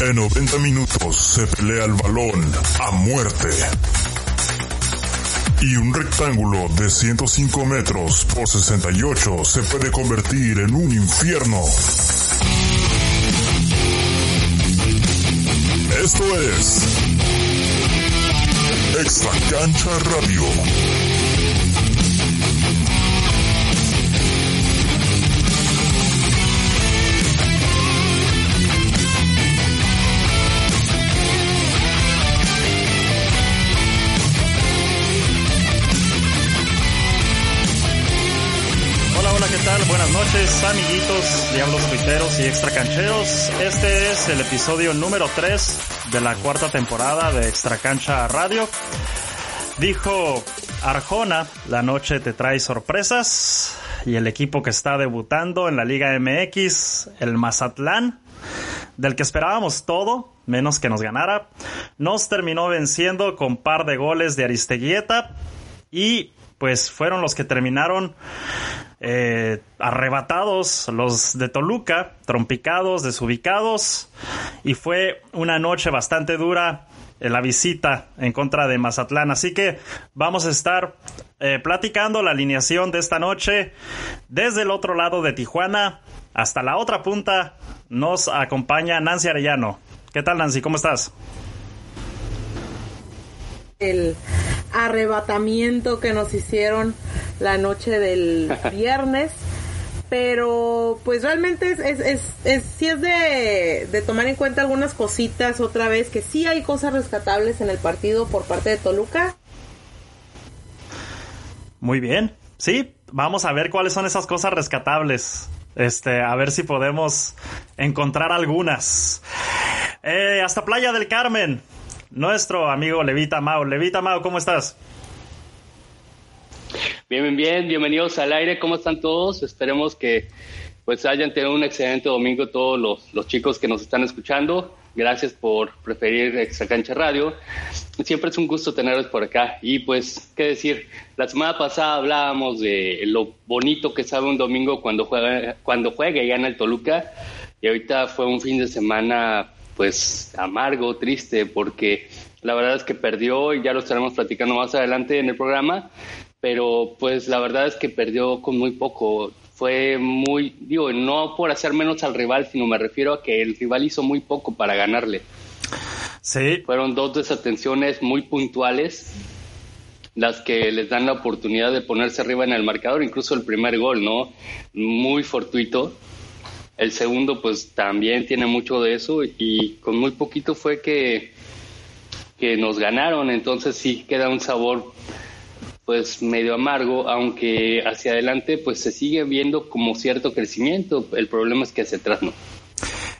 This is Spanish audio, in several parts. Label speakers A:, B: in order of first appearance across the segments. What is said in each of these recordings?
A: En 90 minutos se pelea el balón a muerte. Y un rectángulo de 105 metros por 68 se puede convertir en un infierno. Esto es Extra Cancha Radio.
B: Buenas noches, amiguitos, diablos tuiteros y extra cancheros. Este es el episodio número 3 de la cuarta temporada de Extra Cancha Radio. Dijo Arjona, la noche te trae sorpresas y el equipo que está debutando en la Liga MX, el Mazatlán, del que esperábamos todo, menos que nos ganara, nos terminó venciendo con par de goles de Aristeguieta y pues fueron los que terminaron eh, arrebatados los de Toluca, trompicados, desubicados y fue una noche bastante dura en la visita en contra de Mazatlán. Así que vamos a estar eh, platicando la alineación de esta noche desde el otro lado de Tijuana hasta la otra punta. Nos acompaña Nancy Arellano. ¿Qué tal Nancy? ¿Cómo estás?
C: El arrebatamiento que nos hicieron la noche del viernes. Pero pues realmente es, es, es, es sí es de, de, tomar en cuenta algunas cositas otra vez, que sí hay cosas rescatables en el partido por parte de Toluca.
B: Muy bien, sí, vamos a ver cuáles son esas cosas rescatables. Este, a ver si podemos encontrar algunas. Eh, hasta Playa del Carmen, nuestro amigo Levita Mao. Levita Mao, ¿cómo estás?
D: Bien, bien, bien. Bienvenidos al aire. ¿Cómo están todos? Esperemos que pues hayan tenido un excelente domingo todos los, los chicos que nos están escuchando. Gracias por preferir Extra Cancha Radio. Siempre es un gusto tenerlos por acá. Y pues, qué decir, la semana pasada hablábamos de lo bonito que sabe un domingo cuando juega, cuando juega y gana el Toluca. Y ahorita fue un fin de semana pues amargo, triste, porque la verdad es que perdió y ya lo estaremos platicando más adelante en el programa, pero pues la verdad es que perdió con muy poco. Fue muy, digo, no por hacer menos al rival, sino me refiero a que el rival hizo muy poco para ganarle.
B: Sí.
D: Fueron dos desatenciones muy puntuales las que les dan la oportunidad de ponerse arriba en el marcador, incluso el primer gol, ¿no? Muy fortuito. El segundo, pues también tiene mucho de eso y con muy poquito fue que, que nos ganaron. Entonces sí queda un sabor pues medio amargo, aunque hacia adelante pues se sigue viendo como cierto crecimiento. El problema es que hacia atrás no.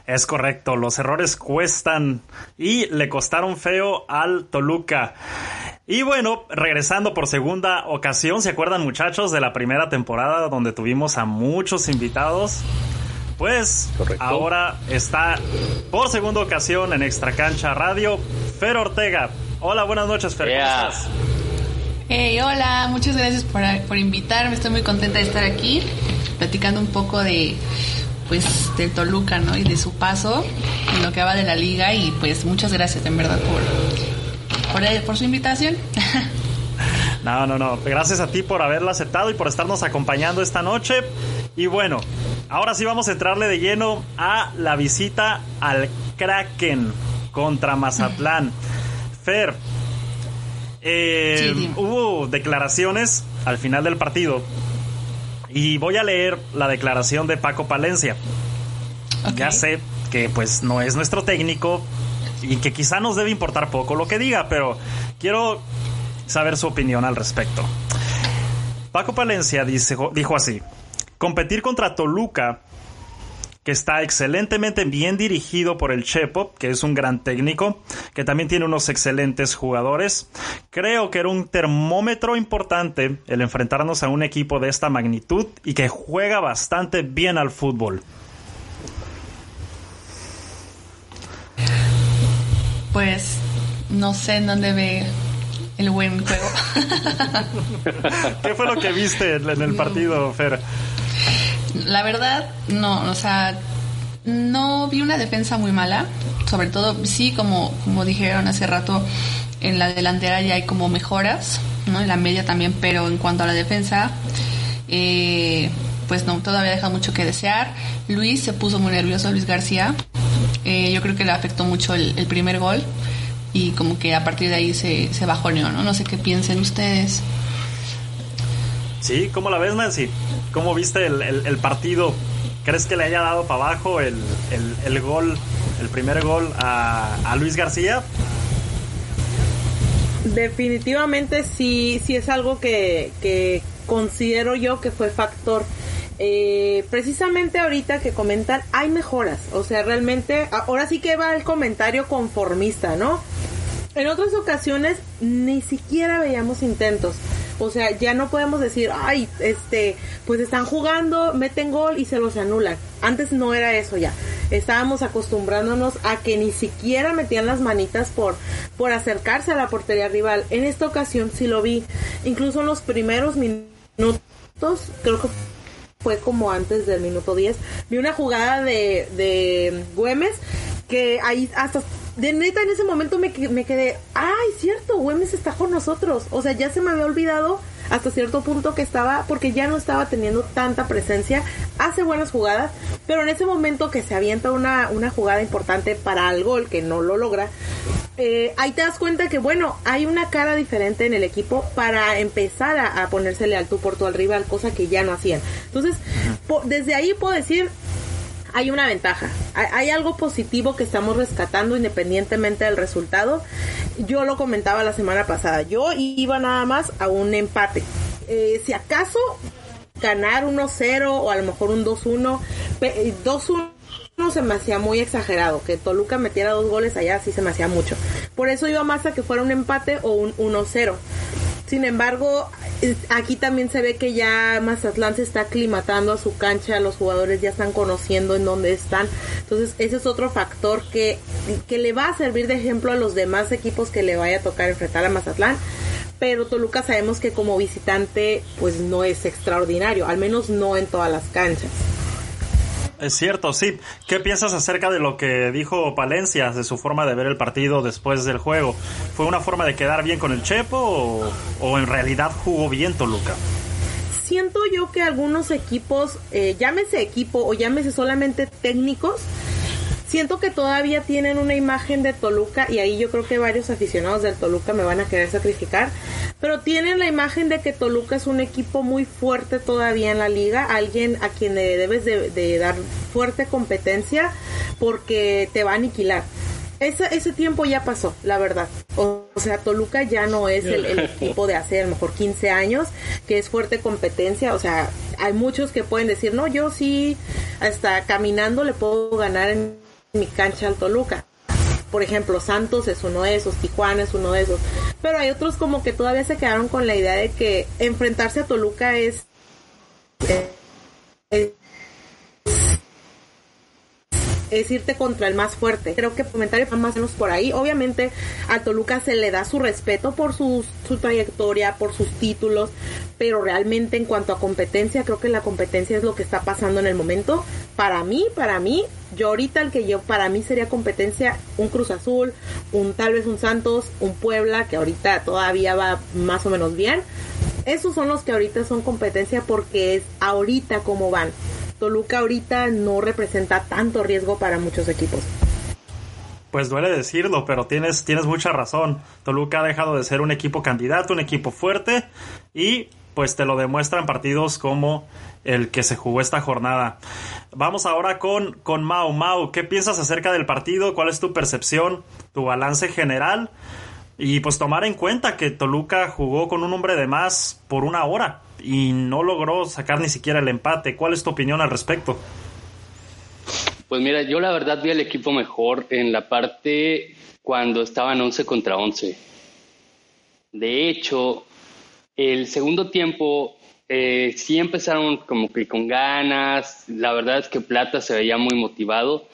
B: Es correcto, los errores cuestan y le costaron feo al Toluca. Y bueno, regresando por segunda ocasión, ¿se acuerdan muchachos de la primera temporada donde tuvimos a muchos invitados? Pues Correcto. ahora está por segunda ocasión en Extra Cancha Radio, Fer Ortega. Hola, buenas noches, Fer.
D: Yeah.
B: ¿Cómo estás?
E: Hey, hola, muchas gracias por, por, invitarme. Estoy muy contenta de estar aquí, platicando un poco de pues del Toluca, ¿no? Y de su paso en lo que va de la liga y pues muchas gracias en verdad por por, por su invitación.
B: No, no, no. Gracias a ti por haberla aceptado y por estarnos acompañando esta noche. Y bueno, ahora sí vamos a entrarle de lleno a la visita al Kraken contra Mazatlán. Fer, eh,
E: Sí,
B: hubo declaraciones al final del partido y voy a leer la declaración de Paco Palencia. Ya sé que pues no es nuestro técnico y que quizá nos debe importar poco lo que diga, pero quiero saber su opinión al respecto. Paco Palencia dice- dijo así, competir contra Toluca, que está excelentemente bien dirigido por el Chepo, que es un gran técnico, que también tiene unos excelentes jugadores. Creo que era un termómetro importante el enfrentarnos a un equipo de esta magnitud y que juega bastante bien al fútbol.
E: Pues no sé en dónde ve el buen juego.
B: ¿Qué fue lo que viste en en el partido, Fer?
E: La verdad, no, o sea, no vi una defensa muy mala, sobre todo, sí, como, como dijeron hace rato, en la delantera ya hay como mejoras, ¿no? En la media también, pero en cuanto a la defensa, eh, pues no, todavía deja mucho que desear. Luis se puso muy nervioso, Luis García. Eh, yo creo que le afectó mucho el, primer gol y como que a partir de ahí se, se bajoneó, ¿no? No sé qué piensen ustedes.
B: Sí, ¿cómo la ves, Nancy? ¿Cómo viste el, el, partido? ¿Crees que le haya dado para abajo el, el gol, el primer gol a, a Luis García?
C: Definitivamente sí, sí es algo que, que considero yo que fue factor. Eh, precisamente ahorita que comentan, hay mejoras. O sea, realmente, ahora sí que va el comentario conformista, ¿no? En otras ocasiones ni siquiera veíamos intentos. O sea, ya no podemos decir, ay, este, pues están jugando, meten gol y se los anulan. Antes no era eso ya. Estábamos acostumbrándonos a que ni siquiera metían las manitas por, por acercarse a la portería rival. En esta ocasión sí lo vi. Incluso en los primeros minutos creo que fue como antes del minuto 10, vi una jugada de, de Güemes que ahí hasta de neta en ese momento me, me quedé, ay, cierto, Güemes está con nosotros. O sea, ya se me había olvidado hasta cierto punto que estaba, porque ya no estaba teniendo tanta presencia, hace buenas jugadas, pero en ese momento que se avienta una, una jugada importante para el gol, que no lo logra, eh, ahí te das cuenta que, bueno, hay una cara diferente en el equipo para empezar a, ponérsele al tú por tú al rival, cosa que ya no hacían. Entonces, desde ahí puedo decir, hay una ventaja. Hay, algo positivo que estamos rescatando independientemente del resultado. Yo lo comentaba la semana pasada. Yo iba nada más a un empate. Eh, si acaso ganar 1-0 o a lo mejor un 2-1, 2-1 se me hacía muy exagerado. Que Toluca metiera dos goles allá sí se me hacía mucho. Por eso iba más a que fuera un empate o un 1-0. Sin embargo, aquí también se ve que ya Mazatlán se está aclimatando a su cancha, los jugadores ya están conociendo en dónde están. Entonces, ese es otro factor que, que le va a servir de ejemplo a los demás equipos que le vaya a tocar enfrentar a Mazatlán. Pero Toluca sabemos que como visitante, pues no es extraordinario, al menos no en todas las canchas.
B: Es cierto, sí. ¿Qué piensas acerca de lo que dijo Palencia, de su forma de ver el partido después del juego? ¿Fue una forma de quedar bien con el Chepo o, en realidad jugó bien Toluca?
C: Siento yo que algunos equipos, eh, llámese equipo o llámese solamente técnicos, siento que todavía tienen una imagen de Toluca y ahí yo creo que varios aficionados del Toluca me van a querer sacrificar, pero tienen la imagen de que Toluca es un equipo muy fuerte todavía en la liga, alguien a quien le debes de, dar fuerte competencia porque te va a aniquilar. Ese, ese tiempo ya pasó, la verdad. O, sea, Toluca ya no es el, el, equipo de hace a lo mejor 15 años, que es fuerte competencia. O sea, hay muchos que pueden decir, no, yo sí, hasta caminando le puedo ganar en mi cancha al Toluca. Por ejemplo, Santos es uno de esos, Tijuana es uno de esos. Pero hay otros como que todavía se quedaron con la idea de que enfrentarse a Toluca es, es, irte contra el más fuerte. Creo que comentario más o menos por ahí. Obviamente a Toluca se le da su respeto por su, su trayectoria, por sus títulos, pero realmente en cuanto a competencia, creo que la competencia es lo que está pasando en el momento. Para mí, para mí, yo ahorita el que yo para mí sería competencia un Cruz Azul, un tal vez un Santos, un Puebla que ahorita todavía va más o menos bien. Esos son los que ahorita son competencia porque es ahorita como van. Toluca ahorita no representa tanto riesgo para muchos equipos.
B: Pues duele decirlo, pero tienes, tienes mucha razón. Toluca ha dejado de ser un equipo candidato, un equipo fuerte y pues te lo demuestran partidos como el que se jugó esta jornada. Vamos ahora con, con Mau. Mau, ¿qué piensas acerca del partido? ¿Cuál es tu percepción, tu balance general? Y pues tomar en cuenta que Toluca jugó con un hombre de más por una hora y no logró sacar ni siquiera el empate. ¿Cuál es tu opinión al respecto?
D: Pues mira, yo la verdad vi al equipo mejor en la parte cuando estaban 11 contra 11. De hecho, el segundo tiempo eh, sí empezaron como que con ganas, la verdad es que Plata se veía muy motivado.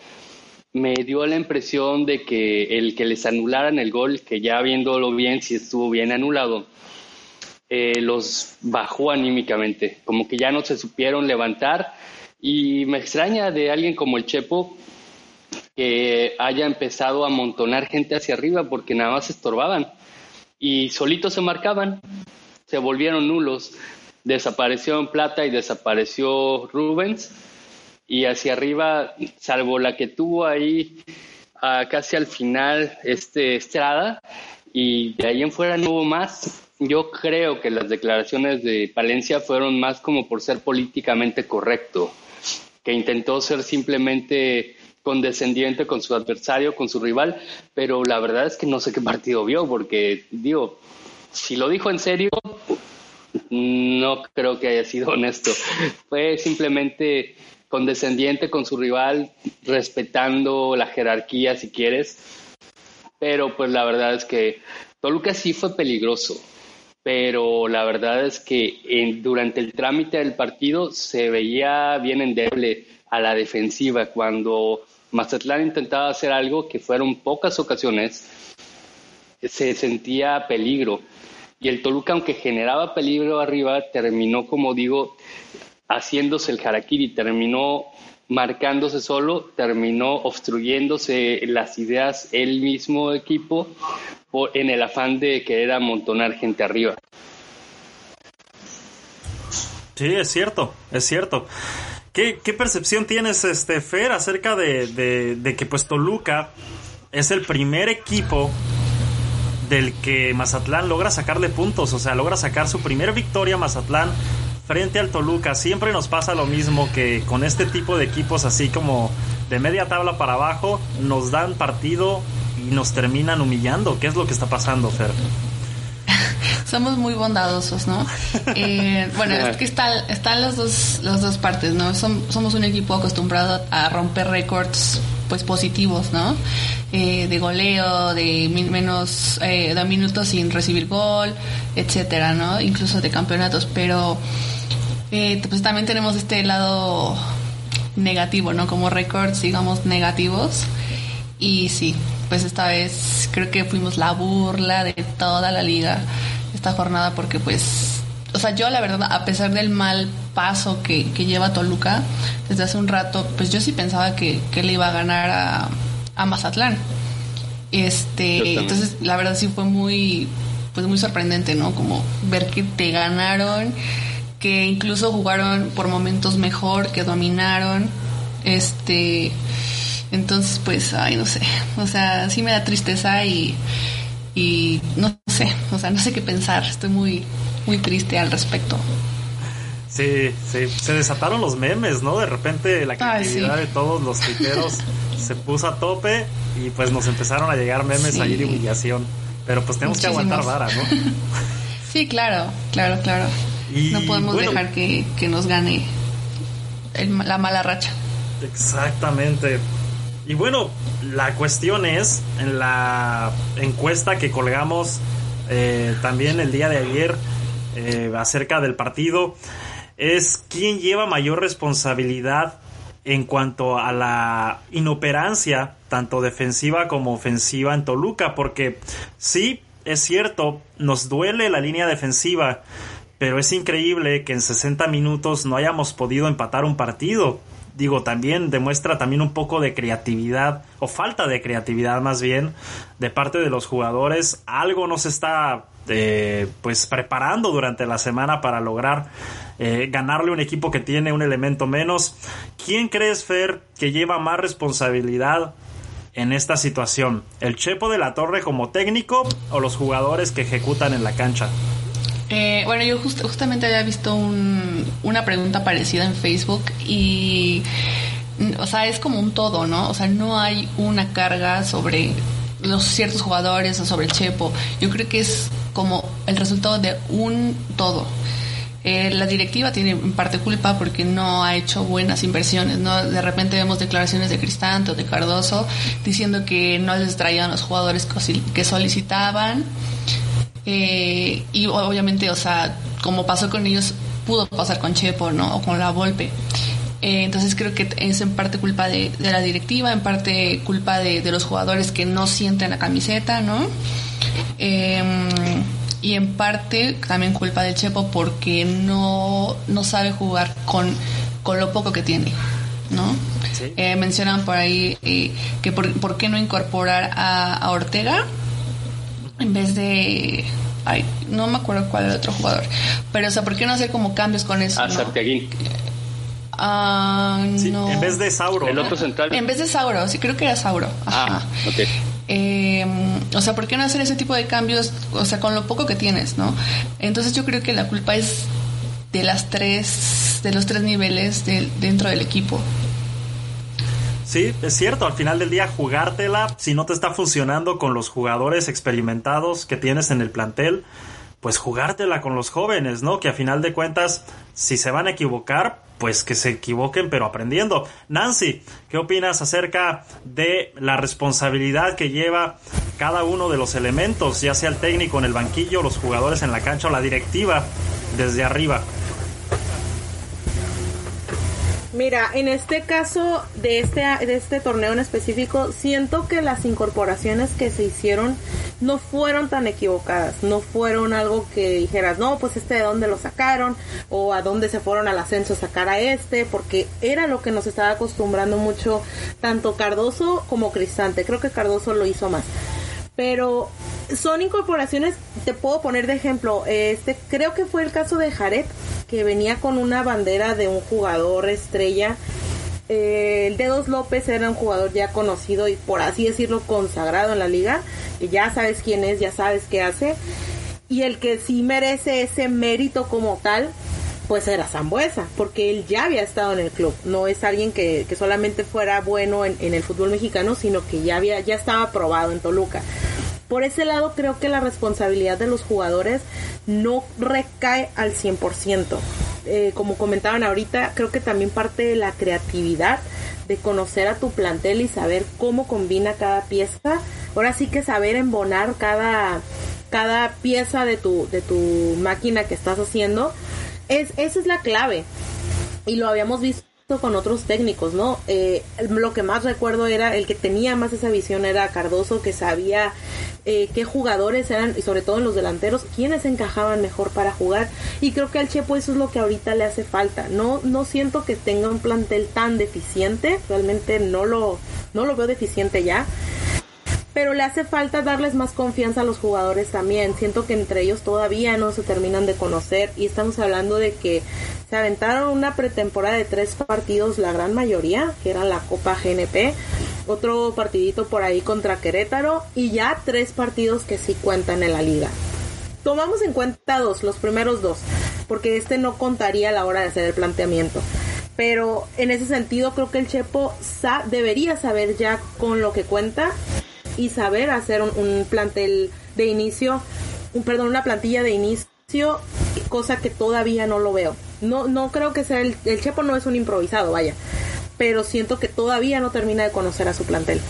D: Me dio la impresión de que el que les anularan el gol, que ya viéndolo bien, si estuvo bien anulado, eh, los bajó anímicamente, como que ya no se supieron levantar Y me extraña de alguien como el Chepo que haya empezado a amontonar gente hacia arriba porque nada más estorbaban y solitos se marcaban, se volvieron nulos. Desapareció en Plata y desapareció Rubens y hacia arriba, salvo la que tuvo ahí casi al final este Estrada y de ahí en fuera no hubo más. Yo creo que las declaraciones de Palencia fueron más como por ser políticamente correcto, que intentó ser simplemente condescendiente con su adversario, con su rival, pero la verdad es que no sé qué partido vio, porque digo, si lo dijo en serio, no creo que haya sido honesto. Fue simplemente condescendiente con su rival, respetando la jerarquía si quieres, pero pues la verdad es que Toluca sí fue peligroso, pero la verdad es que en, durante el trámite del partido se veía bien endeble a la defensiva cuando Mazatlán intentaba hacer algo que fueron pocas ocasiones, se sentía peligro. Y el Toluca, aunque generaba peligro arriba, terminó, como digo, haciéndose el harakiri, terminó marcándose solo, terminó obstruyéndose las ideas el mismo equipo en el afán de querer amontonar gente arriba.
B: Sí, es cierto, es cierto. ¿Qué, qué percepción tienes, este, Fer, acerca de, de, de, que pues Toluca es el primer equipo del que Mazatlán logra sacarle puntos? O sea, logra sacar su primera victoria Mazatlán frente al Toluca. Siempre nos pasa lo mismo que con este tipo de equipos así como de media tabla para abajo, nos dan partido y nos terminan humillando. ¿Qué es lo que está pasando, Fer?
E: Somos muy bondadosos, ¿no? Eh, bueno, es que está, están las dos, las dos partes, ¿no? somos un equipo acostumbrado a romper récords pues positivos, ¿no? Eh, de goleo, de menos eh, de minutos sin recibir gol, etcétera, ¿no? Incluso de campeonatos, pero eh, pues también tenemos este lado negativo, ¿no? Como récords, digamos, negativos. Y sí, pues esta vez creo que fuimos la burla de toda la liga esta jornada porque pues, o sea, yo la verdad, a pesar del mal paso que, lleva Toluca desde hace un rato, pues yo sí pensaba que, que le iba a ganar a, a Mazatlán. Este, entonces la verdad sí fue muy, pues muy sorprendente, ¿no? Como ver que te ganaron que incluso jugaron por momentos mejor, que dominaron. Este, entonces, pues, ay, no sé, o sea, sí me da tristeza y, y no sé, o sea, no sé qué pensar, estoy muy, muy triste al respecto.
B: Sí, sí, se desataron los memes, ¿no? De repente la creatividad de todos los tuiteros se puso a tope y pues nos empezaron a llegar memes ahí de humillación. Pero pues tenemos que aguantar vara, ¿no?
E: sí, claro, claro, claro no podemos dejar que, nos gane la mala racha.
B: Exactamente. Y bueno, la cuestión es, en la encuesta que colgamos eh, también el día de ayer eh, acerca del partido, es quién lleva mayor responsabilidad en cuanto a la inoperancia, tanto defensiva como ofensiva en Toluca, porque sí, es cierto, nos duele la línea defensiva, pero es increíble que en 60 minutos no hayamos podido empatar un partido. Digo, también demuestra también un poco de creatividad, o falta de creatividad más bien, de parte de los jugadores. Algo nos está eh, pues preparando durante la semana para lograr eh, ganarle un equipo que tiene un elemento menos. ¿Quién crees, Fer, que lleva más responsabilidad en esta situación? ¿El Chepo de la Torre como técnico o los jugadores que ejecutan en la cancha?
E: Eh, bueno, yo justamente había visto una pregunta parecida en Facebook y, o sea, es como un todo, ¿no? O sea, no hay una carga sobre los ciertos jugadores o sobre Chepo. Yo creo que es como el resultado de un todo. Eh, la directiva tiene en parte culpa porque no ha hecho buenas inversiones, ¿no? De repente vemos declaraciones de Cristante o de Cardoso diciendo que no les traían los jugadores que solicitaban eh, y obviamente, o sea, como pasó con ellos, pudo pasar con Chepo, ¿no? O con la Volpe. Eh, entonces creo que es en parte culpa de, la directiva, en parte culpa de, los jugadores que no sienten la camiseta, ¿no? Em, y en parte también culpa del Chepo porque no, no sabe jugar con, con lo poco que tiene, ¿no? Eh, mencionan por ahí eh, que por, qué no incorporar a, Ortega en vez de ay, no me acuerdo cuál era el otro jugador, pero o sea, ¿por qué no hacer como cambios con eso?
D: A ¿no?
E: Ah, no.
B: En vez de Sauro.
D: El otro central.
E: En vez de Sauro, sí, creo que era Sauro.
D: Ah, ok.
E: Eh, o sea, ¿por qué no hacer ese tipo de cambios, o sea, con lo poco que tienes, ¿no? Entonces yo creo que la culpa es de las tres, de los tres niveles dentro del equipo.
B: Sí, es cierto, al final del día jugártela, si no te está funcionando con los jugadores experimentados que tienes en el plantel, pues jugártela con los jóvenes, ¿no? Que a final de cuentas, si se van a equivocar, pues que se equivoquen, pero aprendiendo. Nancy, ¿qué opinas acerca de la responsabilidad que lleva cada uno de los elementos, ya sea el técnico en el banquillo, los jugadores en la cancha o la directiva desde arriba?
C: Mira, en este caso de este, de este torneo en específico, siento que las incorporaciones que se hicieron no fueron tan equivocadas, no fueron algo que dijeras, no, pues este de dónde lo sacaron, o a dónde se fueron al ascenso a sacar a este, porque era lo que nos estaba acostumbrando mucho tanto Cardoso como Cristante, creo que Cardoso lo hizo más. Pero son incorporaciones, te puedo poner de ejemplo, este creo que fue el caso de Jared, que venía con una bandera de un jugador estrella. Eh, el Dedos López era un jugador ya conocido y por así decirlo consagrado en la liga. Ya sabes quién es, ya sabes qué hace. Y el que sí merece ese mérito como tal, pues era Zambuesa, porque él ya había estado en el club. No es alguien que, solamente fuera bueno en, en, el fútbol mexicano, sino que ya había, ya estaba probado en Toluca. Por ese lado creo que la responsabilidad de los jugadores no recae al 100%. Eh, como comentaban ahorita, creo que también parte de la creatividad de conocer a tu plantel y saber cómo combina cada pieza. Ahora sí que saber embonar cada, cada pieza de tu, de tu máquina que estás haciendo. Es, esa es la clave. Y lo habíamos visto con otros técnicos, ¿no? Eh, lo que más recuerdo era el que tenía más esa visión era Cardoso, que sabía eh, qué jugadores eran, y sobre todo en los delanteros, quiénes encajaban mejor para jugar. Y creo que al Chepo eso es lo que ahorita le hace falta. No, no siento que tenga un plantel tan deficiente, realmente no lo, no lo veo deficiente ya pero le hace falta darles más confianza a los jugadores también. Siento que entre ellos todavía no se terminan de conocer y estamos hablando de que se aventaron una pretemporada de tres partidos, la gran mayoría, que era la Copa GNP, otro partidito por ahí contra Querétaro y ya tres partidos que sí cuentan en la liga. Tomamos en cuenta dos, los primeros dos, porque este no contaría a la hora de hacer el planteamiento pero en ese sentido creo que el Chepo debería saber ya con lo que cuenta y saber hacer un, plantel de inicio, un, perdón, una plantilla de inicio, cosa que todavía no lo veo. No, no creo que sea el, el Chepo no es un improvisado, vaya, pero siento que todavía no termina de conocer a su plantel.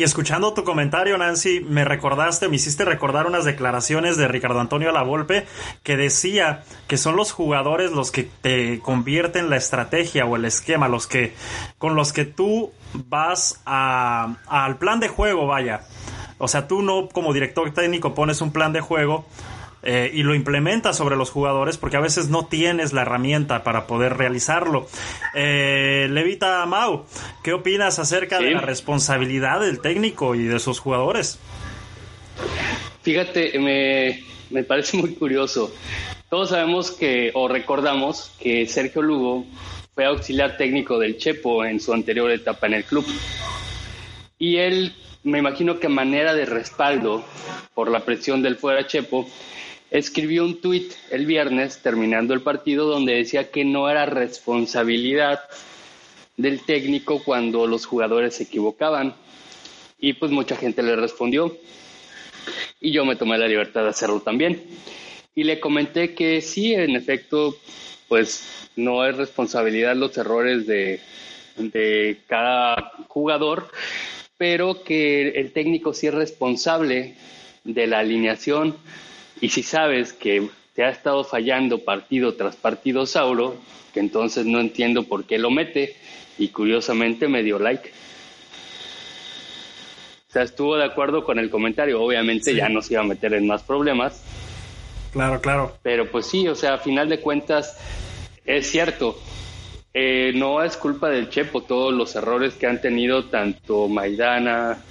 B: Y escuchando tu comentario, Nancy, me recordaste, me hiciste recordar unas declaraciones de Ricardo Antonio Lavolpe que decía que son los jugadores los que te convierten la estrategia o el esquema, los que con los que tú vas a, al plan de juego, vaya. O sea, tú no como director técnico pones un plan de juego eh, y lo implementas sobre los jugadores porque a veces no tienes la herramienta para poder realizarlo. Eh, Levita Mau, ¿qué opinas acerca de la responsabilidad del técnico y de sus jugadores?
D: Fíjate, me, me parece muy curioso. Todos sabemos que, o recordamos, que Sergio Lugo fue auxiliar técnico del Chepo en su anterior etapa en el club. Y él, me imagino que manera de respaldo por la presión del fuera Chepo, escribió un tuit el viernes terminando el partido donde decía que no era responsabilidad del técnico cuando los jugadores se equivocaban. Y pues mucha gente le respondió. Y yo me tomé la libertad de hacerlo también. Y le comenté que sí, en efecto, pues no es responsabilidad los errores de, de cada jugador, pero que el técnico sí es responsable de la alineación y si sabes que te ha estado fallando partido tras partido Sauro, que entonces no entiendo por qué lo mete y curiosamente me dio like. O sea, estuvo de acuerdo con el comentario, obviamente ya no se iba a meter en más problemas.
B: Claro, claro.
D: Pero pues sí, o sea, a final de cuentas es cierto, eh, no es culpa del Chepo todos los errores que han tenido tanto Maidana,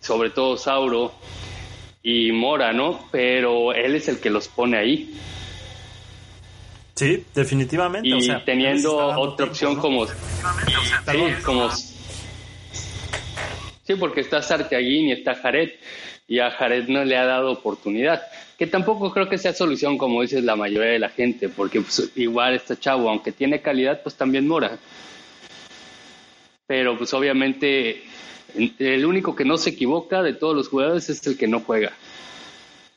D: sobre todo Sauro y Mora, ¿no? Pero él es el que los pone ahí.
B: Sí, definitivamente.
D: Y
B: o sea,
D: teniendo otra
B: tiempo,
D: opción
B: ¿no?
D: como...
B: Perdón.
D: Sí, como... Sí, porque está Sartiaguín y está Jared, y a Jared no le ha dado oportunidad, que tampoco creo que sea solución, como dices la mayoría de la gente, porque pues, igual está chavo, aunque tiene calidad, pues también mora. Pero pues obviamente el único que no se equivoca de todos los jugadores es el que no juega.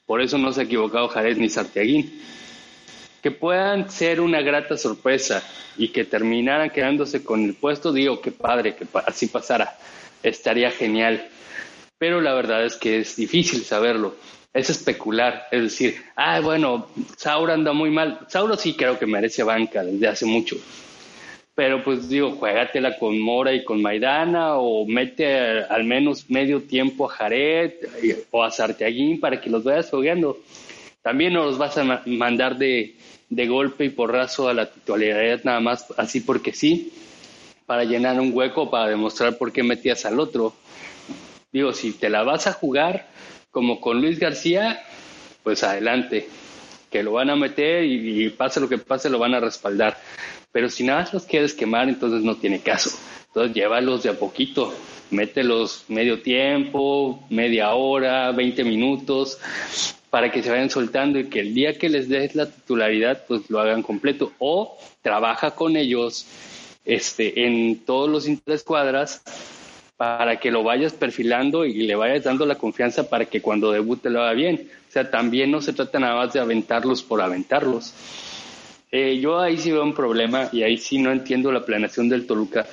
D: Por eso no se ha equivocado Jared ni Sartiaguín. Que puedan ser una grata sorpresa y que terminaran quedándose con el puesto, digo, qué padre que así pasara. Estaría genial. Pero la verdad es que es difícil saberlo. Es especular. Es decir, ah, bueno, Sauro anda muy mal. Sauro sí creo que merece banca desde hace mucho. Pero pues digo, juégatela con Mora y con Maidana o mete al menos medio tiempo a Jared o a Sartiaguín para que los vayas fogueando. También no los vas a ma- mandar de, de golpe y porrazo a la titularidad nada más así porque sí, para llenar un hueco, para demostrar por qué metías al otro. Digo, si te la vas a jugar como con Luis García, pues adelante, que lo van a meter y, pase lo que pase, lo van a respaldar. Pero si nada más los quieres quemar, entonces no tiene caso. Entonces llévalos de a poquito, mételos medio tiempo, media hora, 20 minutos, para que se vayan soltando y que el día que les des la titularidad, pues lo hagan completo. O trabaja con ellos este, en todos los interescuadras para que lo vayas perfilando y le vayas dando la confianza para que cuando debute lo haga bien. O sea, también no se trata nada más de aventarlos por aventarlos. Eh, yo ahí sí veo un problema y ahí sí no entiendo la planeación del Toluca,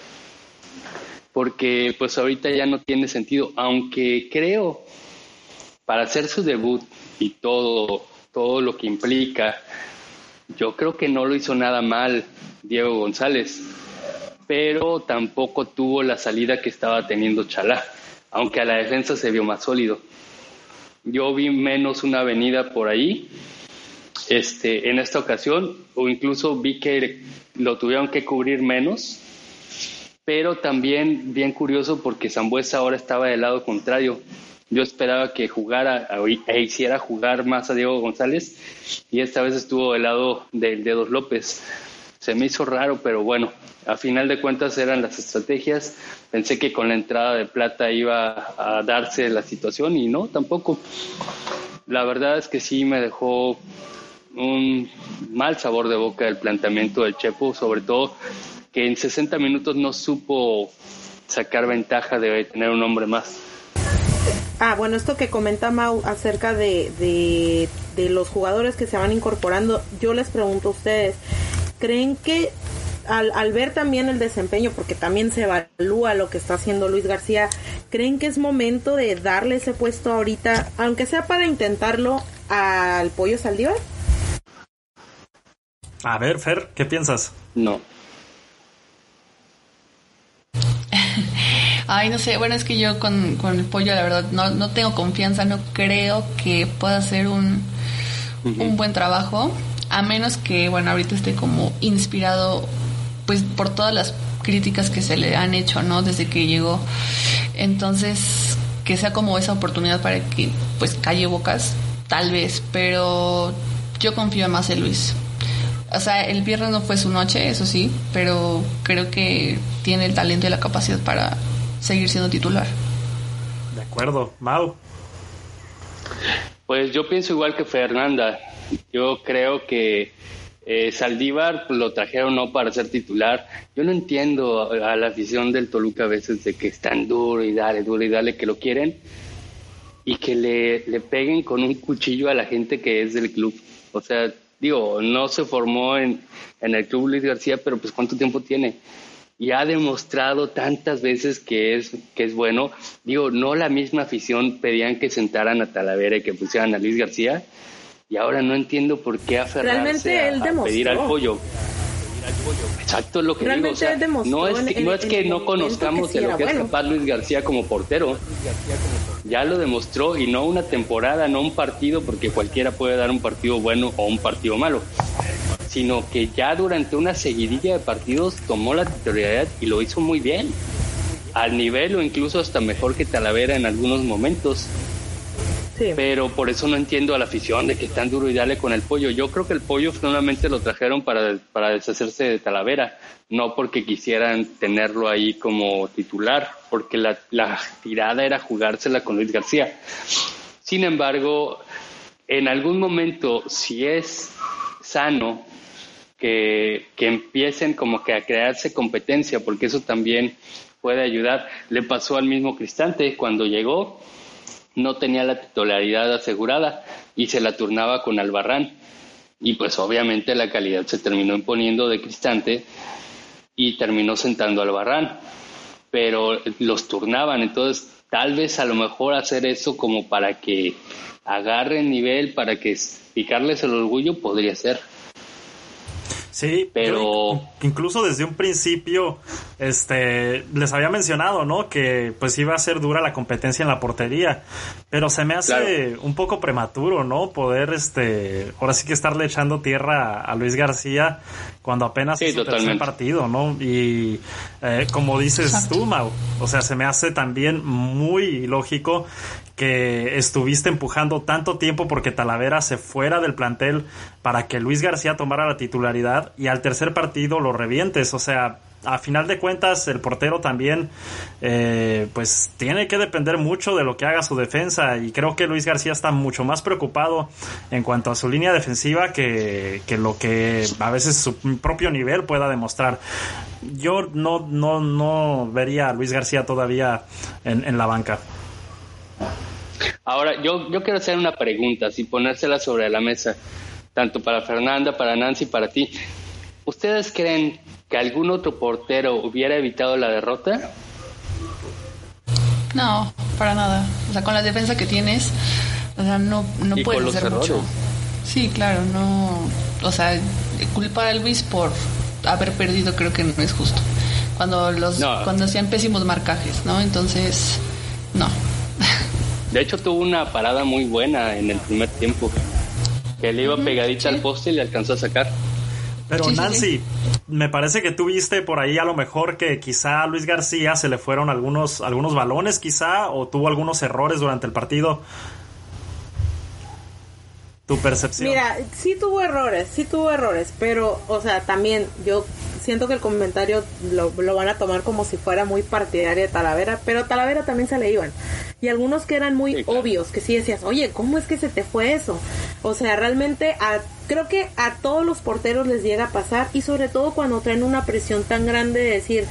D: porque pues ahorita ya no tiene sentido, aunque creo para hacer su debut y todo, todo lo que implica, yo creo que no lo hizo nada mal Diego González, pero tampoco tuvo la salida que estaba teniendo Chalá, aunque a la defensa se vio más sólido. Yo vi menos una avenida por ahí este, en esta ocasión, o incluso vi que lo tuvieron que cubrir menos, pero también bien curioso porque Zambuesa ahora estaba del lado contrario. Yo esperaba que jugara e hiciera jugar más a Diego González y esta vez estuvo del lado del Dedos López. Se me hizo raro, pero bueno, a final de cuentas eran las estrategias. Pensé que con la entrada de plata iba a darse la situación y no, tampoco. La verdad es que sí me dejó un mal sabor de boca el planteamiento del Chepo, sobre todo que en 60 minutos no supo sacar ventaja de tener un hombre más.
C: Ah, bueno, esto que comenta Mau acerca de, de, de los jugadores que se van incorporando, yo les pregunto a ustedes, ¿creen que al, al, ver también el desempeño, porque también se evalúa lo que está haciendo Luis García, ¿creen que es momento de darle ese puesto ahorita, aunque sea para intentarlo, al Pollo Saldívar?
B: A ver, Fer, ¿qué piensas?
D: No.
E: Ay, no sé, bueno, es que yo con, con el pollo, la verdad, no, no tengo confianza, no creo que pueda hacer un, uh -huh. un buen trabajo, a menos que, bueno, ahorita esté como inspirado, pues, por todas las críticas que se le han hecho, ¿no? Desde que llegó. Entonces, que sea como esa oportunidad para que, pues, calle bocas, tal vez, pero yo confío más en Luis. O sea, el viernes no fue su noche, eso sí, pero creo que tiene el talento y la capacidad para seguir siendo titular.
B: De acuerdo, Mau.
D: Pues yo pienso igual que Fernanda. Yo creo que eh, Saldívar lo trajeron no para ser titular. Yo no entiendo a, la afición del Toluca a veces de que es tan duro y dale, duro y dale que lo quieren y que le, le peguen con un cuchillo a la gente que es del club. O sea, digo, no se formó en, en el club Luis García, pero pues cuánto tiempo tiene y ha demostrado tantas veces que es, que es bueno. Digo, no la misma afición pedían que sentaran a Talavera y que pusieran a Luis García, y ahora no entiendo por qué aferrarse a, a pedir al pollo. Exacto, es lo que
C: Realmente
D: digo. O sea,
C: él
D: no es que, no, es que
C: el
D: no conozcamos
C: que sí
D: de lo que es capaz Luis García como portero. Ya lo demostró y no una temporada, no un partido, porque cualquiera puede dar un partido bueno o un partido malo. sino que ya durante una seguidilla de partidos tomó la titularidad y lo hizo muy bien, al nivel o incluso hasta mejor que Talavera en algunos momentos. Pero por eso no entiendo a la afición de que tan duro y dale con el pollo. Yo creo que el pollo finalmente lo trajeron para, para deshacerse de Talavera, no porque quisieran tenerlo ahí como titular, porque la, la tirada era jugársela con Luis García. Sin embargo, en algún momento, si es sano que, que, empiecen como que a crearse competencia, porque eso también puede ayudar. Le pasó al mismo Cristante cuando llegó, no tenía la titularidad asegurada y se la turnaba con Albarrán. Y pues obviamente la calidad se terminó imponiendo de Cristante y terminó sentando al Barran. Pero los turnaban, entonces tal vez a lo mejor hacer eso como para que agarren nivel, para que picarles el orgullo podría ser.
B: Sí, pero incluso desde un principio este les había mencionado, ¿no? Que pues iba a ser dura la competencia en la portería, pero se me hace un poco prematuro, ¿no? Poder este ahora sí que estarle echando tierra a Luis García cuando apenas es su tercer partido, ¿no? Y eh, como dices tú, Mau, o sea, se me hace también muy lógico que estuviste empujando tanto tiempo porque Talavera se fuera del plantel para que Luis García tomara la titularidad y al tercer partido lo revientes. O sea, a final de cuentas el portero también eh, pues tiene que depender mucho de lo que haga su defensa y creo que Luis García está mucho más preocupado en cuanto a su línea defensiva que, que lo que a veces su propio nivel pueda demostrar. Yo no, no, no vería a Luis García todavía en, en la banca.
D: Ahora, yo, yo quiero hacer una pregunta, si ponérsela sobre la mesa, tanto para Fernanda, para Nancy, para ti. ¿Ustedes creen que algún otro portero hubiera evitado la derrota?
E: No, para nada. O sea, con la defensa que tienes, o sea, no, no puedes hacer mucho. Sí, claro, no. O sea, culpar a Luis por haber perdido creo que no es justo. Cuando los cuando hacían pésimos marcajes, ¿no? Entonces, no.
D: De hecho, tuvo una parada muy buena en el primer tiempo. Que le iba pegadita al poste y le alcanzó a sacar.
B: Pero Nancy, me parece que tú viste por ahí a lo mejor que quizá a Luis García se le fueron algunos, algunos balones quizá o tuvo algunos errores durante el partido. Tu percepción.
C: Mira, sí tuvo errores, sí tuvo errores, pero, o sea, también yo siento que el comentario lo, van a tomar como si fuera muy partidaria de Talavera, pero Talavera también se le iban. Y algunos que eran muy obvios, que sí decías, oye, ¿cómo es que se te fue eso? O sea, realmente a, creo que a todos los porteros les llega a pasar y sobre todo cuando traen una presión tan grande de decir,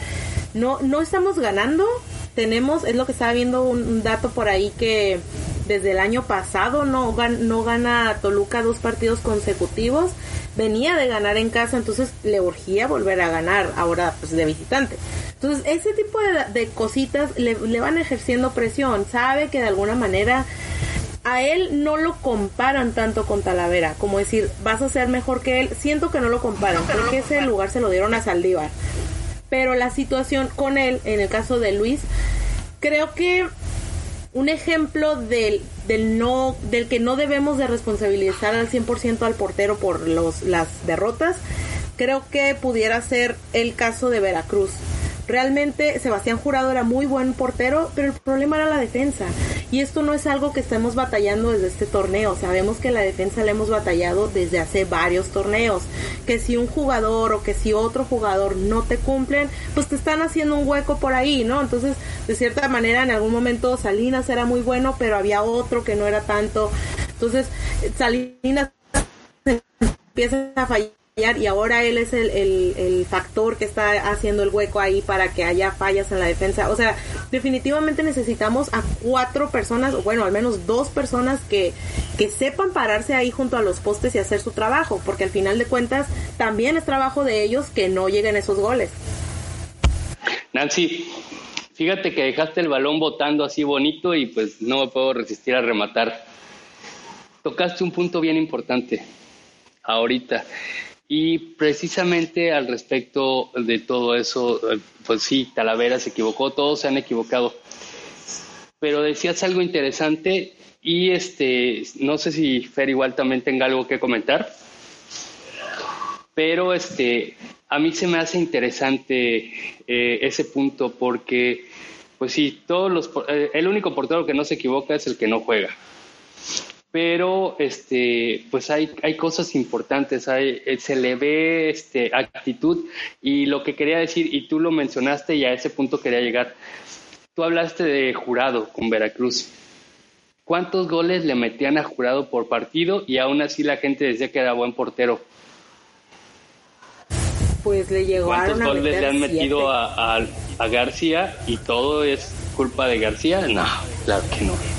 C: no, no estamos ganando, tenemos, es lo que estaba viendo un dato por ahí que desde el año pasado no, no gana Toluca dos partidos consecutivos. Venía de ganar en casa, entonces le urgía volver a ganar ahora pues de visitante. Entonces ese tipo de, cositas le, le van ejerciendo presión. Sabe que de alguna manera a él no lo comparan tanto con Talavera, como decir, vas a ser mejor que él. Siento que no lo comparan, creo que ese lugar se lo dieron a Saldívar. Pero la situación con él, en el caso de Luis, creo que un ejemplo del, del, no, del que no debemos de responsabilizar al 100% al portero por los, las derrotas, creo que pudiera ser el caso de Veracruz. Realmente Sebastián Jurado era muy buen portero, pero el problema era la defensa. Y esto no es algo que estemos batallando desde este torneo. Sabemos que la defensa la hemos batallado desde hace varios torneos. Que si un jugador o que si otro jugador no te cumplen, pues te están haciendo un hueco por ahí, ¿no? Entonces, de cierta manera, en algún momento Salinas era muy bueno, pero había otro que no era tanto. Entonces, Salinas empieza a fallar y ahora él es el, el, factor que está haciendo el hueco ahí para que haya fallas en la defensa. O sea, definitivamente necesitamos a cuatro personas, bueno, al menos dos personas que, que sepan pararse ahí junto a los postes y hacer su trabajo, porque al final de cuentas también es trabajo de ellos que no lleguen esos goles.
D: Nancy, fíjate que dejaste el balón botando así bonito y pues no me puedo resistir a rematar. Tocaste un punto bien importante ahorita. Y precisamente al respecto de todo eso, pues sí, Talavera se equivocó, todos se han equivocado. Pero decías algo interesante y este, no sé si Fer igual también tenga algo que comentar. Pero este, a mí se me hace interesante eh, ese punto porque, pues sí, todos los, eh, el único portero que no se equivoca es el que no juega. Pero, este, pues hay, hay cosas importantes, hay, eh, se le ve este, actitud y lo que quería decir, y tú lo mencionaste y a ese punto quería llegar, tú hablaste de jurado con Veracruz. ¿Cuántos goles le metían a jurado por partido y aún así la gente decía que era buen portero?
C: pues le llegó
D: ¿Cuántos goles le han metido a, a, García y todo es culpa de García? No, claro que no.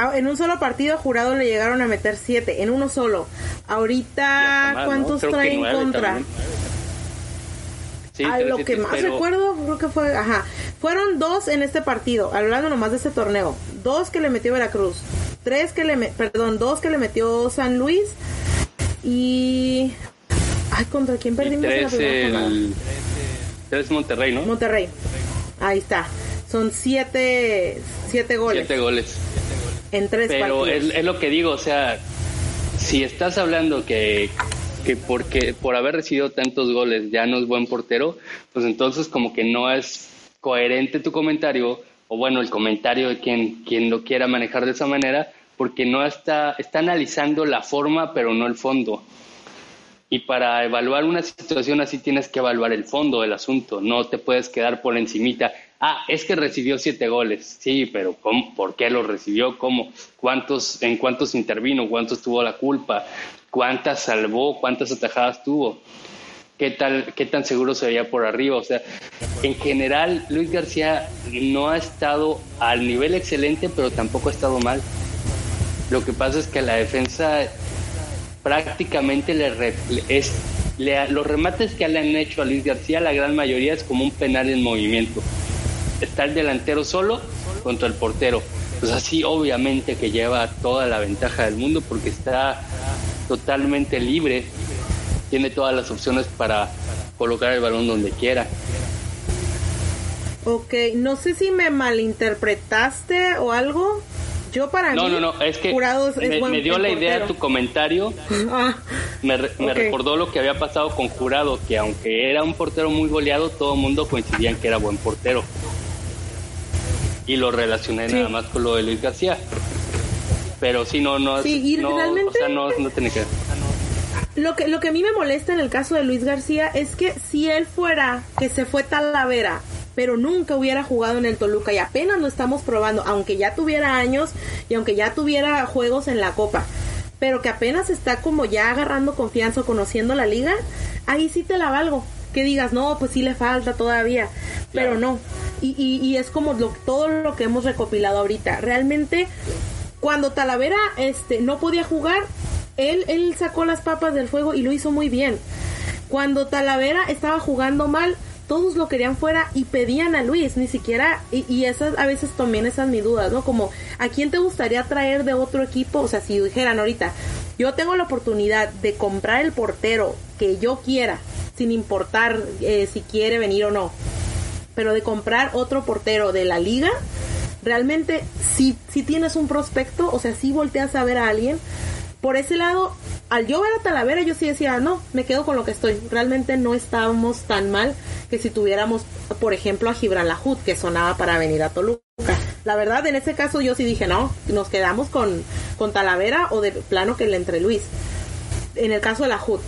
C: Ah, en un solo partido jurado le llegaron a meter siete, en uno solo. Ahorita, ¿cuántos trae en contra? Sí, a lo que más recuerdo, creo que fue, ajá, fueron dos en este partido, hablando nomás de este torneo, dos que le metió Veracruz, tres que le, perdón, dos que le metió San Luis y Ay, ¿contra quién perdimos
D: tres, el... tres Monterrey, ¿no?
C: Monterrey. Ahí está. Son siete, siete goles.
D: Siete goles.
C: En tres
D: Pero es, es, lo que digo, o sea, si estás hablando que, que porque por haber recibido tantos goles ya no es buen portero, pues entonces como que no es coherente tu comentario, o bueno, el comentario de quien, quien lo quiera manejar de esa manera, porque no está, está analizando la forma, pero no el fondo. Y para evaluar una situación así tienes que evaluar el fondo del asunto, no te puedes quedar por encimita. Ah, es que recibió siete goles, sí, pero. ¿por qué los recibió? ¿Cómo? ¿Cuántos, ¿En cuántos intervino? ¿Cuántos tuvo la culpa? ¿Cuántas salvó? ¿Cuántas atajadas tuvo? ¿Qué, tal, ¿Qué tan seguro se veía por arriba? O sea, en general, Luis García no ha estado al nivel excelente, pero tampoco ha estado mal. Lo que pasa es que la defensa prácticamente le, es, los remates que le han hecho a Luis García, la gran mayoría es como un penal en movimiento. Está el delantero solo contra el portero. Pues así obviamente que lleva toda la ventaja del mundo porque está totalmente libre, tiene todas las opciones para colocar el balón donde quiera.
C: Ok, no sé si me malinterpretaste o algo. Yo para
D: no, No, no, es que me, dio la idea tu comentario. Ah, me, recordó lo que había pasado con Jurado, que aunque era un portero muy goleado, todo el mundo coincidía en que era buen portero. Y lo relacioné nada más con lo de Luis García. Pero sí, no, no,
C: sí,
D: no,
C: realmente,
D: o sea, no, no tiene que
C: lo que, lo que a mí me molesta en el caso de Luis García es que si él fuera que se fue Talavera pero nunca hubiera jugado en el Toluca y apenas lo estamos probando, aunque ya tuviera años y aunque ya tuviera juegos en la Copa, pero que apenas está como ya agarrando confianza o conociendo la liga, ahí sí te la valgo. Que digas, no, pues sí le falta todavía, pero no. Y, y, es como lo, todo lo que hemos recopilado ahorita. Realmente, cuando Talavera este, no podía jugar, él, él sacó las papas del fuego y lo hizo muy bien. Cuando Talavera estaba jugando mal, todos lo querían fuera y pedían a Luis, ni siquiera, y, y, esas a veces también esas mis dudas, ¿no? Como, ¿a quién te gustaría traer de otro equipo? O sea, si dijeran ahorita, yo tengo la oportunidad de comprar el portero que yo quiera, sin importar eh, si quiere venir o no, pero de comprar otro portero de la liga, realmente si, si tienes un prospecto, o sea, si volteas a ver a alguien, por ese lado, al yo ver a Talavera, yo sí decía, no, me quedo con lo que estoy. Realmente no estábamos tan mal que si tuviéramos, por ejemplo, a Gibran Lahut, que sonaba para venir a Toluca. La verdad, en ese caso yo sí dije, no, nos quedamos con, con Talavera o de plano que le entre Luis. En el caso de Lahut.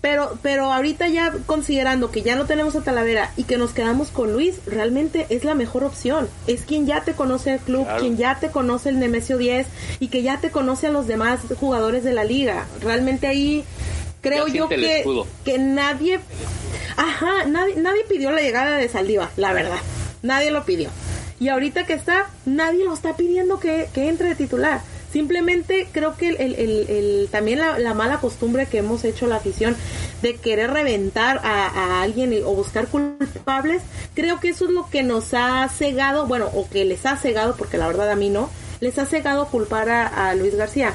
C: Pero, pero ahorita ya considerando que ya no tenemos a Talavera y que nos quedamos con Luis, realmente es la mejor opción. Es quien ya te conoce el club, quien ya te conoce el Nemesio 10 y que ya te conoce a los demás jugadores de la liga. Realmente ahí creo yo que, que nadie, ajá, nadie, nadie pidió la llegada de Saldiva, la verdad. Nadie lo pidió. Y ahorita que está, nadie lo está pidiendo que, que entre de titular. Simplemente creo que el, el, también la, mala costumbre que hemos hecho la afición de querer reventar a, alguien o buscar culpables, creo que eso es lo que nos ha cegado, bueno, o que les ha cegado, porque la verdad a mí no, les ha cegado culpar a, a Luis García.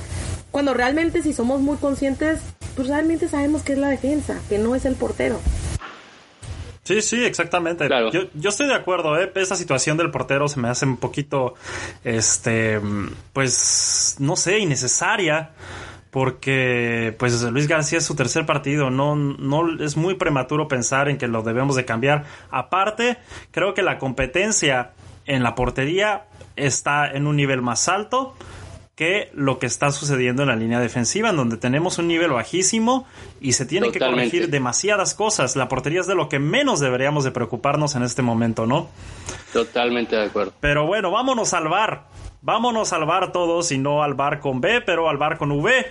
C: Cuando realmente si somos muy conscientes, pues realmente sabemos que es la defensa, que no es el portero.
B: Sí, sí, exactamente. Yo, yo estoy de acuerdo, ¿eh? Esa situación del portero se me hace un poquito, este, pues, no sé, innecesaria. porque pues Luis García es su tercer partido, no, no es muy prematuro pensar en que lo debemos de cambiar. Aparte, creo que la competencia en la portería está en un nivel más alto que lo que está sucediendo en la línea defensiva, en donde tenemos un nivel bajísimo y se tienen que corregir demasiadas cosas. La portería es de lo que menos deberíamos de preocuparnos en este momento, ¿no?
D: Totalmente de acuerdo.
B: Pero bueno, vámonos al bar vámonos al bar todos y no al bar con B, pero al bar con V,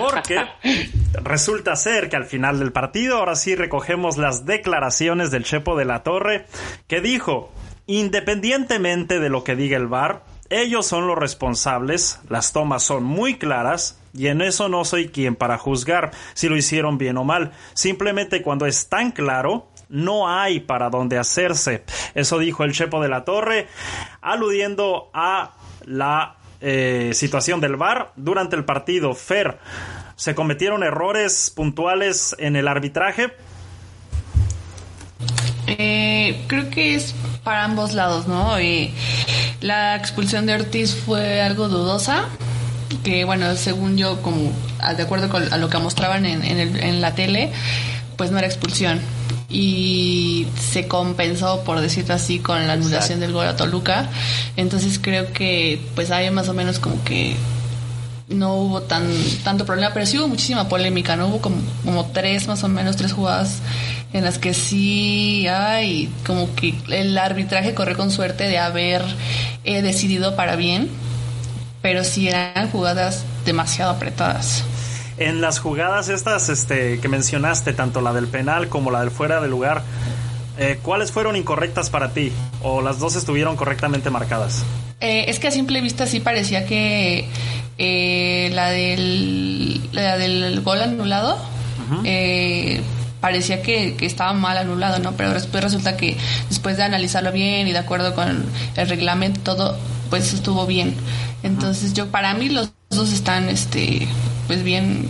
B: porque resulta ser que al final del partido ahora sí recogemos las declaraciones del Chepo de la Torre, que dijo, independientemente de lo que diga el bar, ellos son los responsables, las tomas son muy claras, y en eso no soy quien para juzgar si lo hicieron bien o mal. Simplemente cuando es tan claro, no hay para dónde hacerse. Eso dijo el Chepo de la Torre, aludiendo a la eh, situación del VAR durante el partido. Fer, ¿se cometieron errores puntuales en el arbitraje?
E: Eh, creo que es para ambos lados, ¿no? Eh, la expulsión de Ortiz fue algo dudosa, que bueno, según yo, como de acuerdo con a lo que mostraban en, en la tele, pues no era expulsión y se compensó, por decirlo así, con la anulación del gol a Toluca. Entonces creo que pues hay más o menos como que no hubo tan tanto problema, pero sí hubo muchísima polémica, ¿no? Hubo como, como tres, más o menos, tres jugadas en las que sí hay como que el arbitraje corrió con suerte de haber eh, decidido para bien, pero sí eran jugadas demasiado apretadas
B: en las jugadas estas este, que mencionaste, tanto la del penal como la del fuera de lugar, eh, ¿cuáles fueron incorrectas para ti? ¿O las dos estuvieron correctamente marcadas?
E: Eh, es que a simple vista sí parecía que eh, la, del, la del gol anulado parecía que, que, estaba mal anulado, ¿no? Pero después resulta que después de analizarlo bien y de acuerdo con el reglamento, todo, pues estuvo bien. Entonces yo, para mí los dos están, este, pues bien,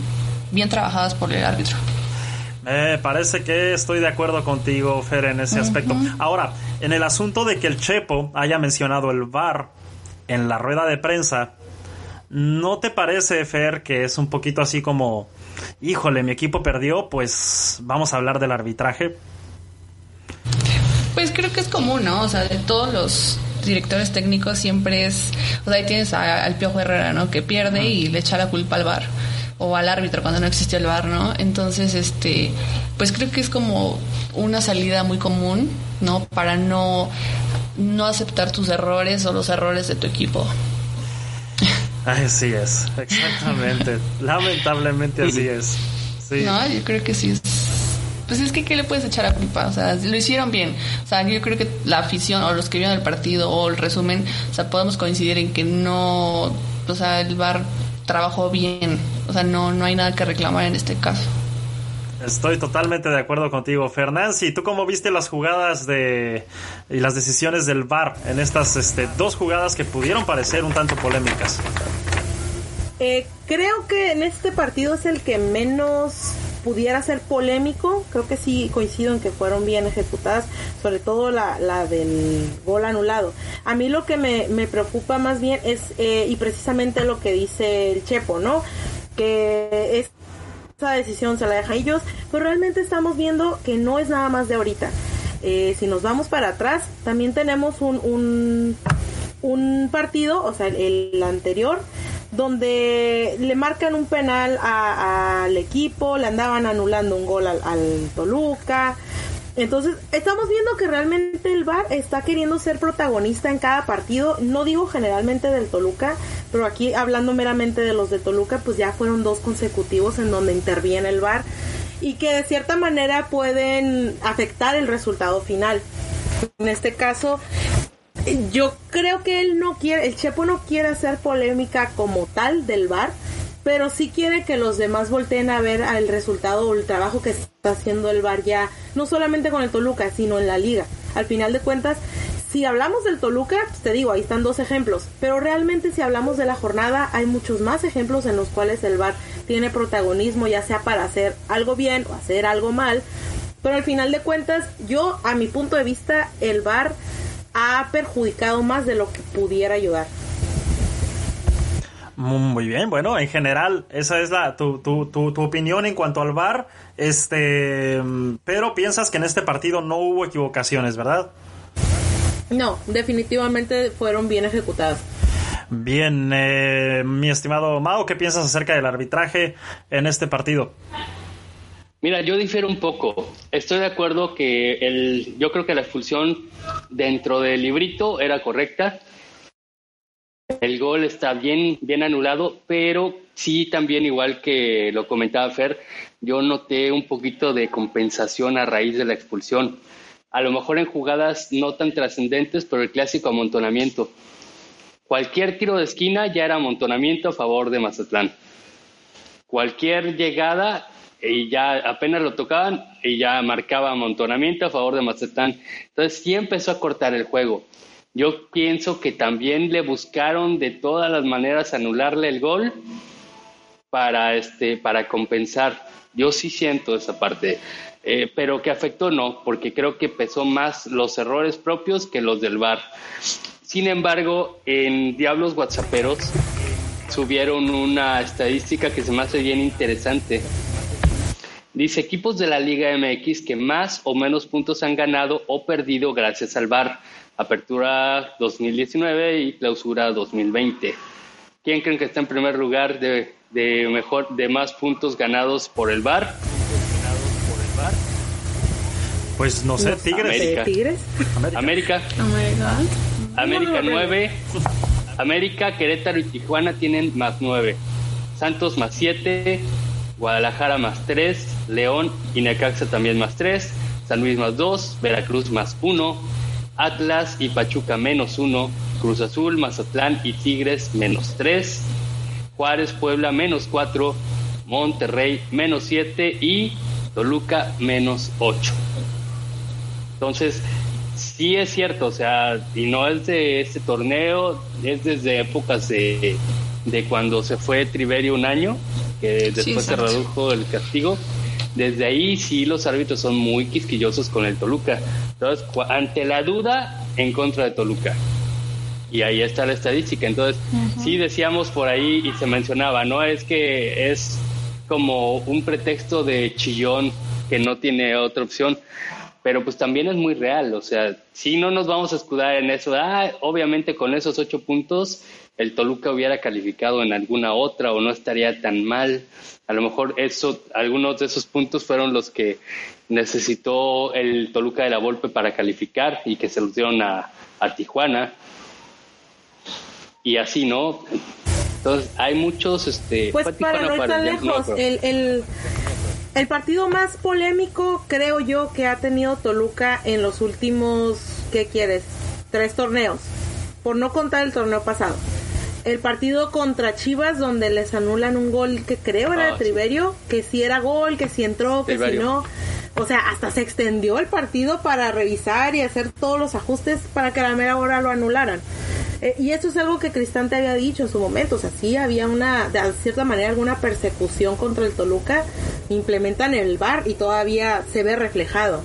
E: bien trabajadas por el árbitro.
B: Me parece que estoy de acuerdo contigo, Fer, en ese aspecto. Ahora, en el asunto de que el Chepo haya mencionado el VAR en la rueda de prensa, ¿no te parece, Fer, que es un poquito así como, híjole, mi equipo perdió, pues vamos a hablar del arbitraje?
E: Pues creo que es común, ¿no? O sea, de todos los directores técnicos siempre es, o sea, ahí tienes al Piojo Herrera, ¿no? Que pierde y le echa la culpa al bar o al árbitro cuando no existió el bar, ¿no? Entonces, este, pues creo que es como una salida muy común, ¿no? Para no, no aceptar tus errores o los errores de tu equipo.
B: Así es, exactamente. Lamentablemente así es. Sí.
E: No, yo creo que sí es pues es que ¿qué le puedes echar a culpa? O sea, lo hicieron bien. O sea, yo creo que la afición o los que vieron el partido o el resumen, o sea, podemos coincidir en que no, o sea, el bar trabajó bien. O sea, no, no hay nada que reclamar en este caso.
B: Estoy totalmente de acuerdo contigo, Fernanzi. ¿Tú cómo viste las jugadas de y las decisiones del VAR en estas este, dos jugadas que pudieron parecer un tanto polémicas?
C: Eh, creo que en este partido es el que menos pudiera ser polémico, creo que sí coincido en que fueron bien ejecutadas, sobre todo la, la del gol anulado. A mí lo que me, me preocupa más bien es, eh, y precisamente lo que dice el Chepo, ¿no? Que esa decisión se la deja ellos, pero realmente estamos viendo que no es nada más de ahorita. Eh, si nos vamos para atrás, también tenemos un, un, un partido, o sea, el anterior, donde le marcan un penal al equipo, le andaban anulando un gol al, Toluca. Entonces, estamos viendo que realmente el VAR está queriendo ser protagonista en cada partido. No digo generalmente del Toluca, pero aquí hablando meramente de los de Toluca, pues ya fueron dos consecutivos en donde interviene el VAR y que de cierta manera pueden afectar el resultado final. En este caso, yo creo que él no quiere, el Chepo no quiere hacer polémica como tal del bar, pero sí quiere que los demás volteen a ver el resultado o el trabajo que está haciendo el bar ya, no solamente con el Toluca, sino en la liga. Al final de cuentas, si hablamos del Toluca, pues te digo, ahí están dos ejemplos, pero realmente si hablamos de la jornada, hay muchos más ejemplos en los cuales el bar tiene protagonismo, ya sea para hacer algo bien o hacer algo mal. Pero al final de cuentas, yo, a mi punto de vista, el bar ha perjudicado más de lo que pudiera ayudar.
B: Muy bien, bueno, en general, esa es la tu, tu, tu, tu opinión en cuanto al VAR, este, pero piensas que en este partido no hubo equivocaciones, ¿verdad?
C: No, definitivamente fueron bien ejecutadas.
B: Bien, eh, mi estimado Mao, ¿qué piensas acerca del arbitraje en este partido?
D: Mira, yo difiero un poco. Estoy de acuerdo que el, yo creo que la expulsión dentro del librito era correcta. El gol está bien, bien anulado, pero sí también, igual que lo comentaba Fer, yo noté un poquito de compensación a raíz de la expulsión. A lo mejor en jugadas no tan trascendentes, pero el clásico amontonamiento. Cualquier tiro de esquina ya era amontonamiento a favor de Mazatlán. Cualquier llegada y ya apenas lo tocaban y ya marcaba amontonamiento a favor de Mazatlán. Entonces sí empezó a cortar el juego. Yo pienso que también le buscaron de todas las maneras anularle el gol para este para compensar. Yo sí siento esa parte, eh, pero que afectó no, porque creo que pesó más los errores propios que los del VAR. Sin embargo, en Diablos WhatsApperos subieron una estadística que se me hace bien interesante Dice equipos de la Liga MX que más o menos puntos han ganado o perdido gracias al VAR. Apertura 2019 y clausura 2020. ¿Quién creen que está en primer lugar de, de mejor de más puntos ganados por el VAR?
B: Pues no sé, Tigres.
D: América.
C: ¿Tigres?
D: América.
E: América.
D: América 9. América, Querétaro y Tijuana tienen más 9. Santos más 7. Guadalajara más 3, León y Necaxa también más 3, San Luis más 2, Veracruz más 1, Atlas y Pachuca menos 1, Cruz Azul, Mazatlán y Tigres menos 3, Juárez, Puebla menos 4, Monterrey menos 7 y Toluca menos 8. Entonces, sí es cierto, o sea, y no es de este torneo, es desde épocas de, de cuando se fue Triverio un año, que después se redujo el castigo. Desde ahí sí los árbitros son muy quisquillosos con el Toluca. Entonces, ante la duda, en contra de Toluca. Y ahí está la estadística. Entonces, sí decíamos por ahí y se mencionaba, ¿no? Es que es como un pretexto de chillón que no tiene otra opción. Pero pues también es muy real, o sea, si no nos vamos a escudar en eso, ah, obviamente con esos ocho puntos el Toluca hubiera calificado en alguna otra o no estaría tan mal. A lo mejor eso, algunos de esos puntos fueron los que necesitó el Toluca de la Volpe para calificar y que se los dieron a, Tijuana. Y así, ¿no? Entonces, hay muchos, este...
C: Pues para no estar lejos, el, el, el partido más polémico creo yo que ha tenido Toluca en los últimos, ¿qué quieres? Tres torneos, por no contar el torneo pasado el partido contra Chivas donde les anulan un gol que creo era de ah, Triverio, que si era gol, que si entró, que si no. O sea, hasta se extendió el partido para revisar y hacer todos los ajustes para que a la mera hora lo anularan. Eh, y eso es algo que Cristante había dicho en su momento. O sea, sí había una, de cierta manera, alguna persecución contra el Toluca. Implementan el VAR y todavía se ve reflejado.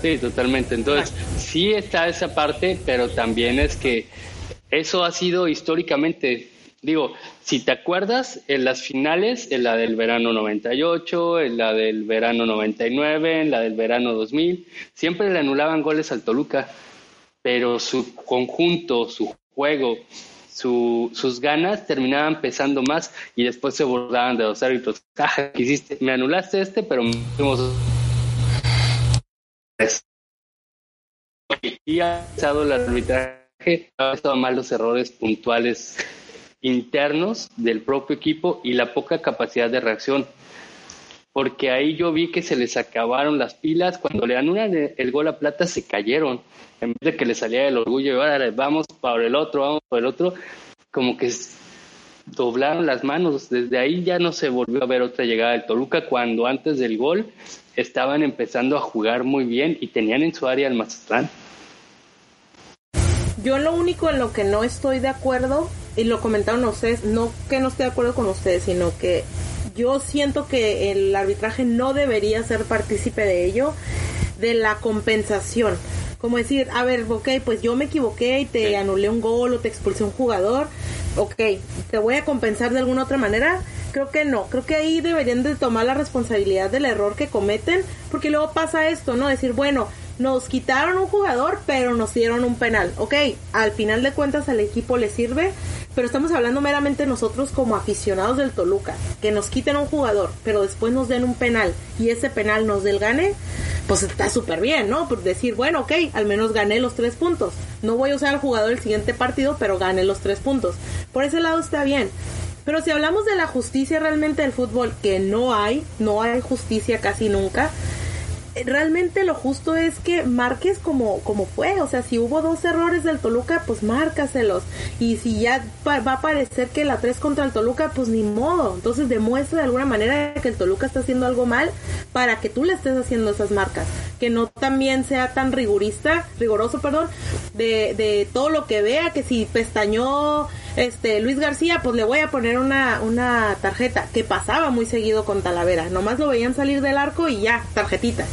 D: Sí, totalmente. Entonces, sí está esa parte, pero también es que eso ha sido históricamente, digo, si te acuerdas, en las finales, en la del verano 98, en la del verano 99, en la del verano 2000, siempre le anulaban goles al Toluca, pero su conjunto, su juego, sus ganas terminaban pesando más y después se burlaban de los árbitros. Ah, hiciste? Me anulaste este, pero me. Y ha pasado la arbitraje estado mal los errores puntuales internos del propio equipo y la poca capacidad de reacción. Porque ahí yo vi que se les acabaron las pilas. Cuando le anulan el gol a Plata, se cayeron. En vez de que le salía el orgullo y ahora vamos para el otro, vamos por el otro, como que doblaron las manos. Desde ahí ya no se volvió a ver otra llegada del Toluca cuando antes del gol estaban empezando a jugar muy bien y tenían en su área el Mazatlán.
C: Yo lo único en lo que no estoy de acuerdo, y lo comentaron ustedes, no que no esté de acuerdo con ustedes, sino que yo siento que el arbitraje no debería ser partícipe de ello, de la compensación. Como decir, a ver, ok, pues yo me equivoqué y te anulé un gol o te expulsé un jugador, ok, te voy a compensar de alguna otra manera. Creo que no, creo que ahí deberían de tomar la responsabilidad del error que cometen, porque luego pasa esto, ¿no? Decir, bueno, nos quitaron un jugador, pero nos dieron un penal. Ok, al final de cuentas al equipo le sirve, pero estamos hablando meramente nosotros como aficionados del Toluca, que nos quiten un jugador, pero después nos den un penal y ese penal nos del gane, pues está súper bien, ¿no? Por decir, bueno, ok, al menos gané los tres puntos. No voy a usar al jugador el siguiente partido, pero gané los tres puntos. Por ese lado está bien. Pero si hablamos de la justicia realmente del fútbol, que no hay, no hay justicia casi nunca, realmente lo justo es que marques como, como fue. O sea, si hubo dos errores del Toluca, pues márcaselos. Y si ya va a parecer que la 3 contra el Toluca, pues ni modo. Entonces demuestra de alguna manera que el Toluca está haciendo algo mal para que tú le estés haciendo esas marcas. Que no también sea tan rigurista, riguroso, perdón, de, de todo lo que vea, que si pestañó este Luis García, pues le voy a poner una, una tarjeta que pasaba muy seguido con Talavera. Nomás lo veían salir del arco y ya, tarjetita.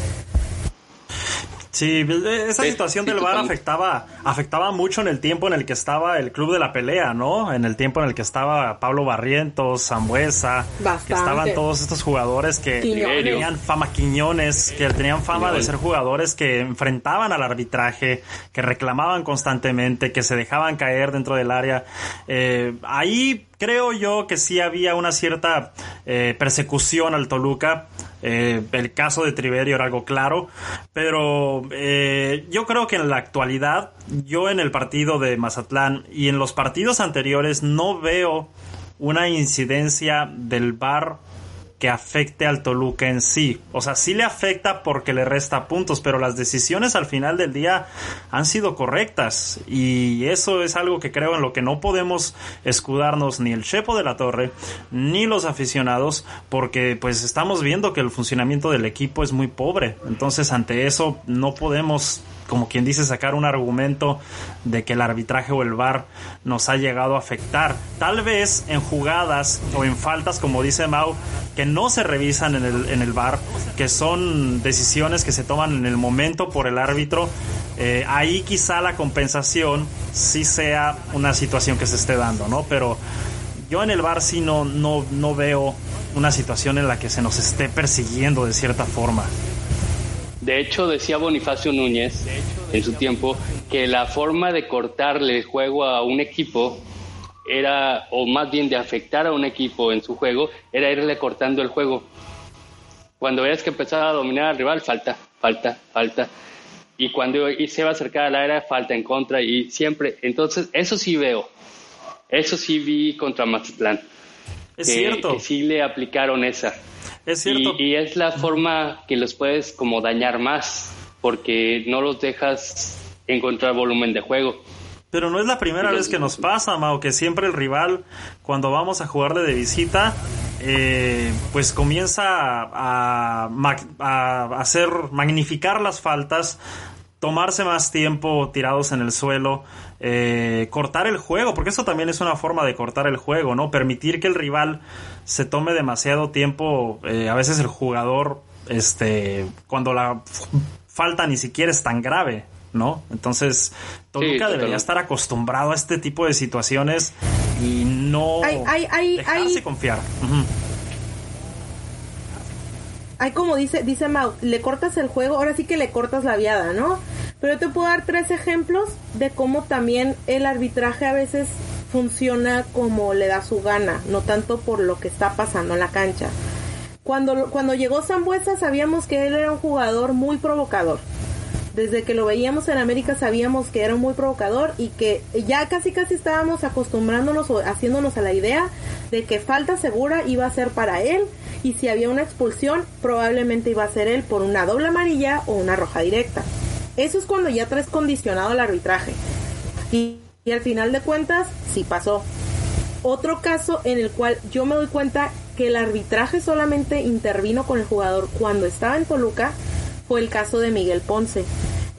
B: Sí, esa situación del VAR afectaba, afectaba mucho en el tiempo en el que estaba el club de la pelea, ¿no? En el tiempo en el que estaba Pablo Barrientos, Zambuesa, que estaban todos estos jugadores que tenían fama, Quiñones, que tenían fama de ser jugadores que enfrentaban al arbitraje, que reclamaban constantemente, que se dejaban caer dentro del área. Eh, ahí creo yo que sí había una cierta eh, persecución al Toluca eh, el caso de Triverio era algo claro, pero eh, yo creo que en la actualidad, yo en el partido de Mazatlán y en los partidos anteriores no veo una incidencia del VAR que afecte al Toluca en sí. O sea, sí le afecta porque le resta puntos, pero las decisiones al final del día han sido correctas. Y eso es algo que creo en lo que no podemos escudarnos ni el Chepo de la Torre, ni los aficionados, porque pues estamos viendo que el funcionamiento del equipo es muy pobre. Entonces, ante eso no podemos como quien dice, sacar un argumento de que el arbitraje o el VAR nos ha llegado a afectar. Tal vez en jugadas o en faltas, como dice Mau, que no se revisan en el, en el VAR, que son decisiones que se toman en el momento por el árbitro. Eh, ahí quizá la compensación sí sea una situación que se esté dando, ¿no? Pero yo en el VAR sí no, no, no veo una situación en la que se nos esté persiguiendo de cierta forma.
D: De hecho, decía Bonifacio Núñez en su tiempo que la forma de cortarle el juego a un equipo era, o más bien de afectar a un equipo en su juego, era irle cortando el juego. Cuando veas que empezaba a dominar al rival, falta, falta, falta. Y cuando se va a acercar al área, falta en contra y siempre. Entonces, eso sí veo. Eso sí vi contra Mazatlán.
B: Es cierto.
D: Que sí le aplicaron esa.
B: Es cierto.
D: Y, es la forma que los puedes como dañar más, porque no los dejas encontrar volumen de juego.
B: Pero no es la primera vez que nos pasa, Mao, que siempre el rival, cuando vamos a jugarle de visita, eh, pues comienza a, a, hacer, magnificar las faltas, tomarse más tiempo tirados en el suelo, eh, cortar el juego, porque eso también es una forma de cortar el juego, ¿no? Permitir que el rival se tome demasiado tiempo, eh, a veces el jugador, este, cuando la falta ni siquiera es tan grave, ¿no? Entonces, Toluca debería estar acostumbrado a este tipo de situaciones y no dejarse confiar.
C: Hay como dice, dice Mau, le cortas el juego, ahora sí que le cortas la viada, ¿no? Pero yo te puedo dar tres ejemplos de cómo también el arbitraje a veces funciona como le da su gana, no tanto por lo que está pasando en la cancha. Cuando, cuando llegó Zambuesa sabíamos que él era un jugador muy provocador. Desde que lo veíamos en América sabíamos que era muy provocador y que ya casi casi estábamos acostumbrándonos o haciéndonos a la idea de que falta segura iba a ser para él y si había una expulsión probablemente iba a ser él por una doble amarilla o una roja directa. Eso es cuando ya traes condicionado el arbitraje. Y, al final de cuentas, sí pasó. Otro caso en el cual yo me doy cuenta que el arbitraje solamente intervino con el jugador cuando estaba en Toluca fue el caso de Miguel Ponce.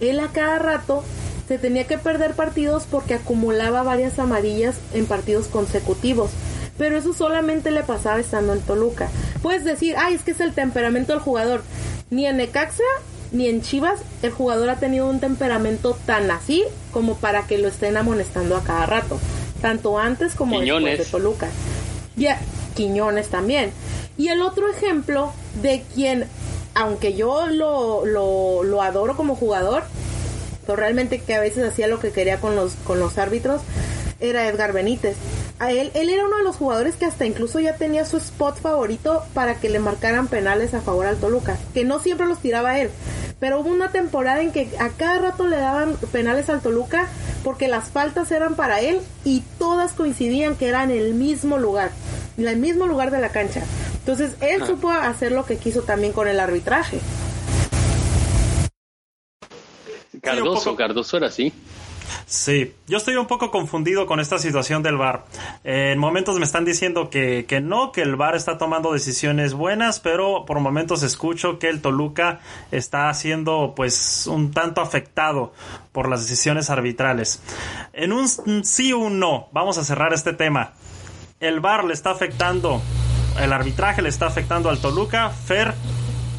C: Él a cada rato se tenía que perder partidos porque acumulaba varias amarillas en partidos consecutivos. Pero eso solamente le pasaba estando en Toluca. Puedes decir, ay, es que es el temperamento del jugador. Ni en Necaxa ni en Chivas el jugador ha tenido un temperamento tan así como para que lo estén amonestando a cada rato. tanto antes como después de Toluca. Ya, Quiñones también. Y el otro ejemplo de quien, aunque yo lo, lo, lo adoro como jugador, pero realmente que a veces hacía lo que quería con los, con los árbitros, era Edgar Benítez. A él, él era uno de los jugadores que hasta incluso ya tenía su spot favorito para que le marcaran penales a favor al Toluca, que no siempre los tiraba él, pero hubo una temporada en que a cada rato le daban penales al Toluca porque las faltas eran para él y todas coincidían que eran en el mismo lugar, en el mismo lugar de la cancha. Entonces él supo hacer lo que quiso también con el arbitraje.
D: Cardoso, Cardoso era así.
B: Sí, yo estoy un poco confundido con esta situación del VAR. en momentos me están diciendo que, que no, que el VAR está tomando decisiones buenas, pero por momentos escucho que el Toluca está siendo pues un tanto afectado por las decisiones arbitrales. En un sí o un no, vamos a cerrar este tema. El VAR le está afectando, el arbitraje le está afectando al Toluca, Fer,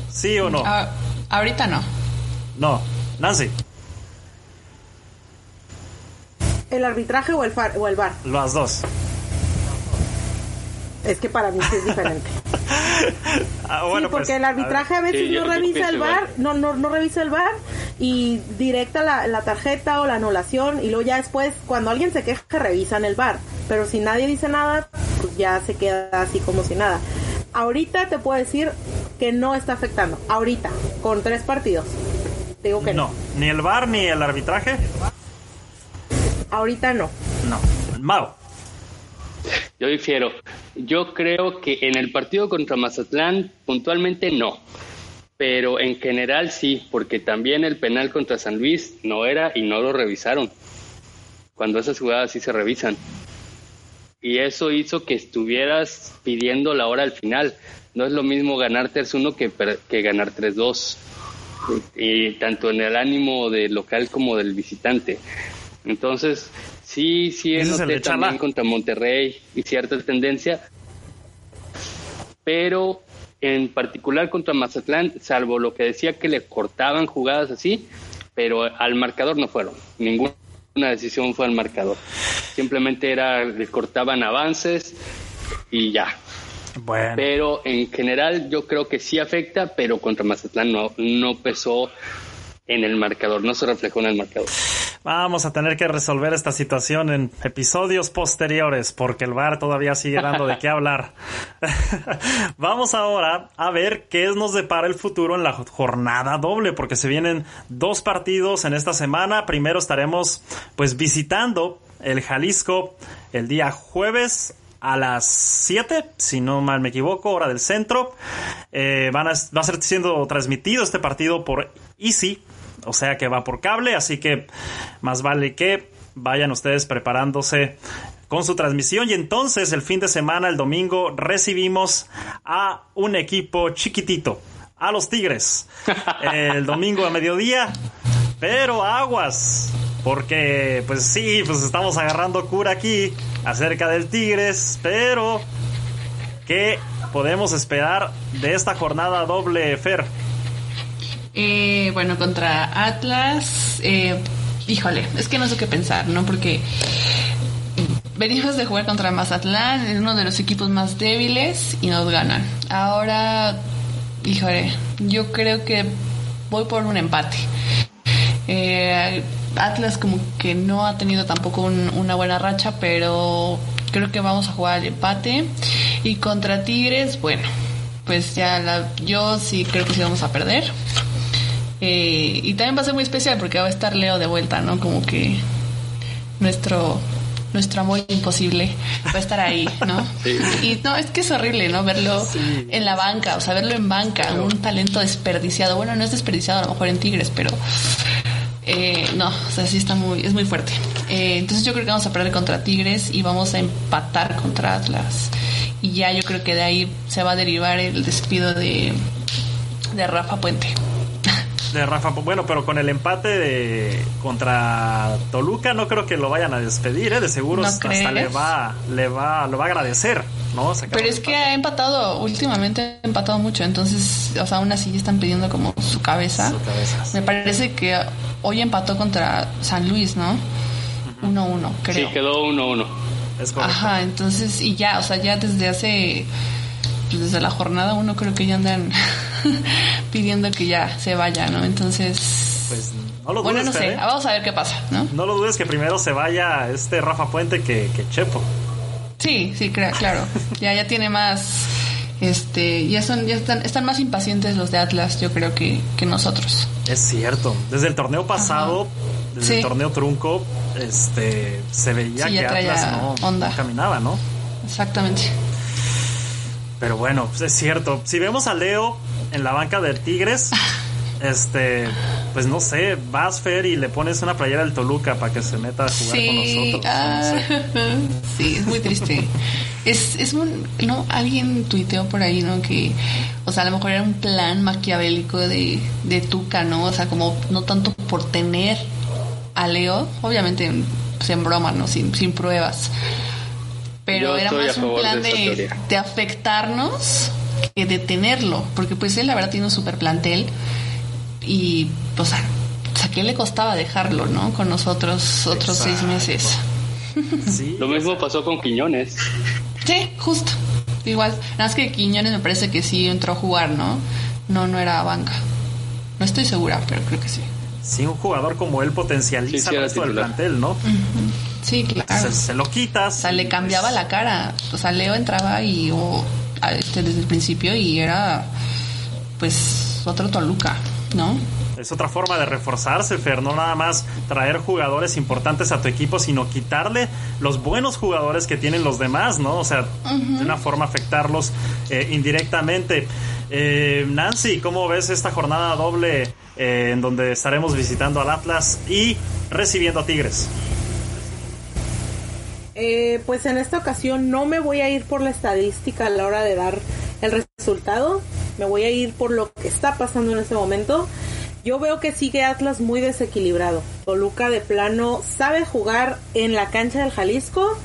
B: sí o no.
E: Ah, ahorita no.
B: No, Nancy.
C: ¿El arbitraje o el, far, o el bar?
B: Las dos.
C: Es que para mí sí es diferente.
B: ah,
C: bueno, sí, porque
B: pues,
C: el arbitraje a, veces no revisa el bar, no, no, no revisa el bar y directa la, la, tarjeta o la anulación y luego ya después, cuando alguien se queja, revisan el bar. Pero si nadie dice nada, pues ya se queda así como si nada. Ahorita te puedo decir que no está afectando. Ahorita, con tres partidos. Digo que no.
B: no. Ni el bar ni el arbitraje.
C: Ahorita no.
B: No. Mau.
D: Yo difiero. Yo creo que en el partido contra Mazatlán puntualmente no. Pero en general sí, porque también el penal contra San Luis no era y no lo revisaron. Cuando esas jugadas sí se revisan. Y eso hizo que estuvieras pidiendo la hora al final. No es lo mismo ganar 3-1 que, que ganar 3-2. Y tanto en el ánimo del local como del visitante. Entonces, sí, sí noté también contra Monterrey y cierta tendencia, pero en particular contra Mazatlán, salvo lo que decía que le cortaban jugadas así, pero al marcador no fueron, ninguna decisión fue al marcador. Simplemente era, le cortaban avances y ya.
B: Bueno.
D: Pero en general yo creo que sí afecta, pero contra Mazatlán no, no pesó en el marcador, no se reflejó en el marcador.
B: Vamos a tener que resolver esta situación en episodios posteriores porque el VAR todavía sigue dando de qué hablar. Vamos ahora a ver qué nos depara el futuro en la jornada doble porque se vienen dos partidos en esta semana. Primero estaremos pues visitando el Jalisco el día jueves a las 7, si no mal me equivoco, hora del centro. Eh, van va a ser siendo transmitido este partido por Easy, o sea que va por cable, así que más vale que vayan ustedes preparándose con su transmisión y entonces el fin de semana, el domingo, recibimos a un equipo chiquitito, a los Tigres, el domingo a mediodía, pero aguas, porque pues sí, pues estamos agarrando cura aquí acerca del Tigres, pero ¿qué podemos esperar de esta jornada doble Fer?
E: Eh, bueno, contra Atlas, eh, híjole, es que no sé qué pensar, ¿no? Porque venimos de jugar contra Mazatlán, es uno de los equipos más débiles y nos ganan. Ahora, híjole, yo creo que voy por un empate. Eh, Atlas como que no ha tenido tampoco una buena racha, pero creo que vamos a jugar el empate. Y contra Tigres, bueno, pues ya la, yo sí creo que sí vamos a perder. Eh, y también va a ser muy especial porque va a estar Leo de vuelta, ¿no? Como que nuestro nuestro amor imposible va a estar ahí, ¿no? Y no, es que es horrible, ¿no? Verlo en la banca, o sea, verlo en banca, un talento desperdiciado. Bueno, no es desperdiciado a lo mejor en Tigres, pero eh, no, o sea, sí está muy, es muy fuerte. Eh, entonces yo creo que vamos a perder contra Tigres y vamos a empatar contra Atlas. Y ya yo creo que de ahí se va a derivar el despido de, de Rafa Puente
B: de Rafa. Bueno, pero con el empate de, contra Toluca no creo que lo vayan a despedir, ¿eh? De seguro hasta le va, le va, lo va a agradecer, ¿no?
E: pero es que ha empatado, últimamente ha empatado mucho, entonces, o sea, aún así están pidiendo como su cabeza. Me parece que hoy empató contra San Luis, ¿no? 1-1, creo.
D: Sí, quedó 1-1.
B: Es correcto.
E: Ajá, entonces, y ya, o sea, ya desde hace, pues desde la jornada uno creo que ya andan pidiendo que ya se vaya, ¿no? Entonces,
B: Pues no lo dudes,
E: bueno, no sé,
B: ¿eh?
E: vamos a ver qué pasa, ¿no?
B: No lo dudes que primero se vaya este Rafa Puente que, que Chepo.
E: Sí, sí, claro. Ya, ya tiene más, este, ya son, ya están, están más impacientes los de Atlas, yo creo que, que nosotros.
B: Es cierto. Desde el torneo pasado, desde el torneo trunco, este se veía
E: Sí,
B: que Atlas no,
E: onda.
B: no caminaba, ¿no?
E: Exactamente.
B: Pero bueno, pues es cierto. Si vemos a Leo en la banca del Tigres, este, pues no sé, vas Fer y le pones una playera del Toluca para que se meta a jugar con
E: Sí,
B: nosotros.
E: ah,
B: no sé.
E: sí, es muy triste. Es, es un, no, alguien tuiteó por ahí, ¿no? Que, o sea, a lo mejor era un plan maquiavélico de, de Tuca, ¿no? O sea, como no tanto por tener a Leo, obviamente pues, en broma, ¿no? Sin, sin pruebas. Pero
D: Yo
E: era
D: a
E: más un plan
D: de
E: de, afectarnos que de tenerlo. Porque pues él la verdad tiene un super plantel y, o sea, o sea, ¿qué le costaba dejarlo, no? Con nosotros otros seis meses.
B: Sí,
D: Lo mismo pasó con Quiñones.
E: Sí, justo. Igual. Nada más que Quiñones me parece que sí entró a jugar, ¿no? No, no era banca. No estoy segura, pero creo que sí.
B: sí, un jugador como él potencializa
D: Sí, sí,
B: el resto del plantel, ¿no?
E: Sí, claro.
B: Se, se lo quitas.
E: O sea, le cambiaba
B: pues,
E: la cara. O sea, Leo entraba y o, a- este, desde el principio y era pues otro Toluca, ¿no?
B: Es otra forma de reforzarse, Fer, no nada más traer jugadores importantes a tu equipo, sino quitarle los buenos jugadores que tienen los demás, ¿no? O sea, de una forma afectarlos eh, indirectamente. Eh, Nancy, ¿cómo ves esta jornada doble eh, en donde estaremos visitando al Atlas y recibiendo a Tigres?
C: Eh, pues en esta ocasión no me voy a ir por la estadística a la hora de dar el resultado. Me voy a ir por lo que está pasando en este momento. Yo veo que sigue Atlas muy desequilibrado. Toluca de plano sabe jugar en la cancha del Jalisco.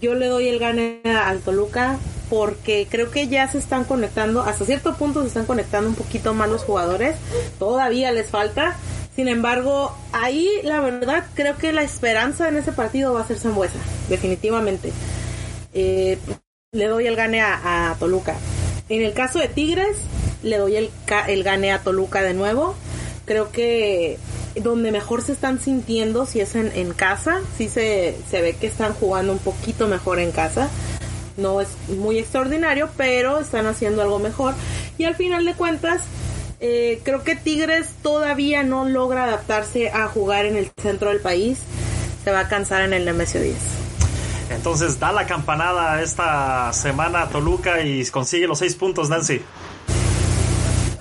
C: Yo le doy el gane al Toluca porque creo que ya se están conectando, hasta cierto punto se están conectando un poquito más los jugadores. Todavía les falta. Sin embargo, ahí la verdad creo que la esperanza en ese partido va a ser Zambuesa, definitivamente. Eh, le doy el gane a, Toluca. En el caso de Tigres, le doy el, el gane a Toluca de nuevo. Creo que donde mejor se están sintiendo, si es en, en casa, sí se, se ve que están jugando un poquito mejor en casa. No es muy extraordinario, pero están haciendo algo mejor. Y al final de cuentas, eh, creo que Tigres todavía no logra adaptarse a jugar en el centro del país. Se va a cansar en el Nemesio 10.
B: Entonces, da la campanada esta semana a Toluca y consigue los seis puntos, Nancy.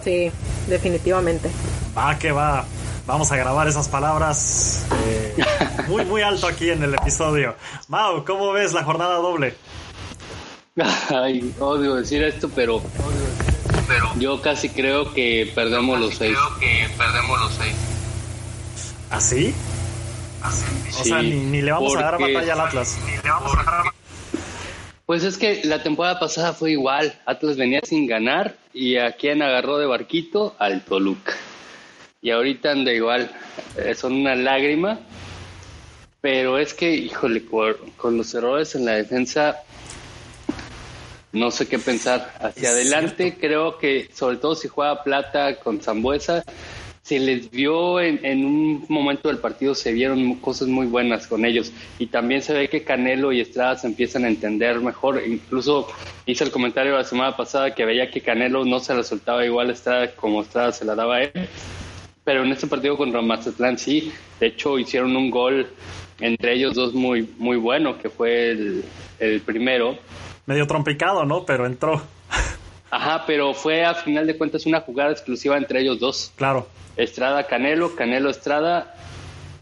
C: Sí, definitivamente.
B: Va que va. Vamos a grabar esas palabras eh, muy, muy alto aquí en el episodio. Mau, ¿cómo ves la jornada doble?
D: Ay, odio decir esto, pero, yo casi creo que perdemos los seis.
F: que perdemos los seis.
B: ¿Así? O
D: Sí,
B: sea, ni, ni le vamos a dar batalla al Atlas.
F: Le vamos a dejar
D: Pues es que la temporada pasada fue igual. Atlas venía sin ganar y a quien agarró de barquito al Toluca. Y ahorita anda igual. Eh, son una lágrima. Pero es que, híjole, con los errores en la defensa, no sé qué pensar. Hacia
B: Es
D: adelante, creo que, sobre todo si juega Plata con Zambuesa, se les vio en, en un momento del partido, se vieron cosas muy buenas con ellos. Y también se ve que Canelo y Estrada se empiezan a entender mejor. Incluso hice el comentario la semana pasada que veía que Canelo no se la soltaba igual a Estrada como Estrada se la daba a él. Pero en este partido contra Mazatlán sí, de hecho hicieron un gol entre ellos dos muy, muy bueno, que fue el, el primero.
B: Medio trompicado, ¿no? Pero entró.
D: Ajá, pero fue a final de cuentas una jugada exclusiva entre ellos dos.
B: Claro.
D: Estrada Canelo, Canelo Estrada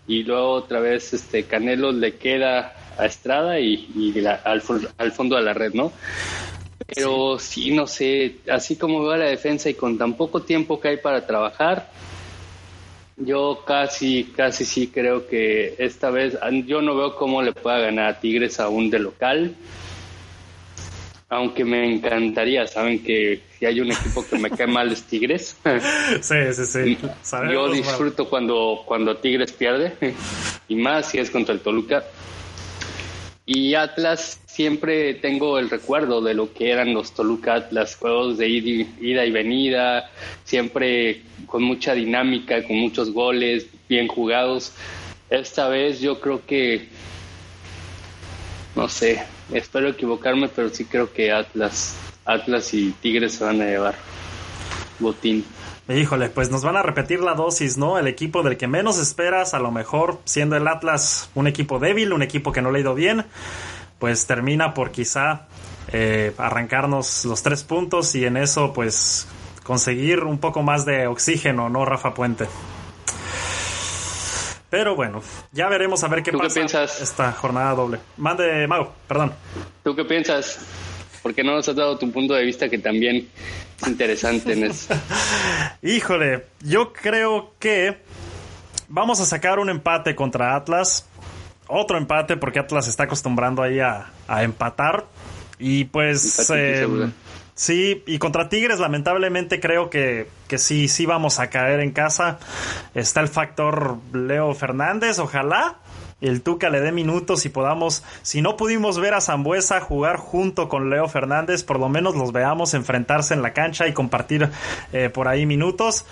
D: y luego otra vez este Canelo le queda a Estrada y, y la- al fondo de la red, ¿no? Pero sí. no sé, así como veo la defensa y con tan poco tiempo que hay para trabajar, yo casi, casi sí creo que esta vez yo no veo cómo le pueda ganar a Tigres aún de local. Aunque me encantaría, saben que si hay un equipo que me cae mal es Tigres.
B: Sí, sí, sí. Sabemos,
D: Yo disfruto cuando, cuando Tigres pierde, y más si es contra el Toluca. Y Atlas siempre tengo el recuerdo de lo que eran los Toluca Atlas, juegos de ida y venida, siempre con mucha dinámica, con muchos goles, bien jugados. Esta vez yo creo que, no sé, espero equivocarme, pero sí creo que Atlas, Atlas y Tigres se van a llevar botín.
B: Híjole, pues nos van a repetir la dosis, ¿no? El equipo del que menos esperas, a lo mejor siendo el Atlas un equipo débil, un equipo que no le ha ido bien, pues termina por quizá eh, arrancarnos los tres puntos y en eso pues conseguir un poco más de oxígeno, ¿no, Rafa Puente? Pero bueno, ya veremos a ver qué
D: ¿Tú
B: pasa
D: qué piensas?
B: esta jornada doble. Mande, Mau, perdón.
D: ¿Tú qué piensas? ¿Por qué no nos has dado tu punto de vista que también es interesante en eso?
B: Híjole, yo creo que vamos a sacar un empate contra Atlas. Otro empate porque Atlas está acostumbrando ahí a, a empatar. Y pues...
D: Empate,
B: eh. Sí, y contra Tigres lamentablemente creo que, que sí, sí vamos a caer en casa. Está el factor Leo Fernández, ojalá. El Tuca le dé minutos y podamos, si no pudimos ver a Zambuesa jugar junto con Leo Fernández, por lo menos los veamos enfrentarse en la cancha y compartir eh, por ahí minutos.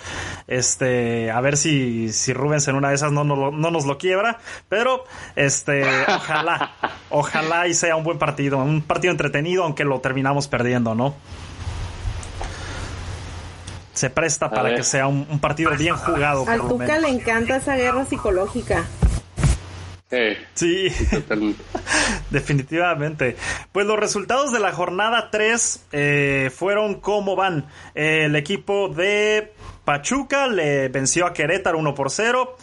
B: Este, a ver si, si Rubens en una de esas no, no, no nos lo quiebra. Pero, este, ojalá, ojalá y sea un buen partido, un partido entretenido, aunque lo terminamos perdiendo, ¿no? Se presta para
D: ver.
B: que sea un, un partido bien jugado.
C: Al Tuca le encanta esa guerra psicológica.
B: Sí.
D: totalmente.
B: Definitivamente. Pues los resultados de la jornada 3 eh, fueron como van. Eh, el equipo de Pachuca le venció a Querétaro 1 por 0.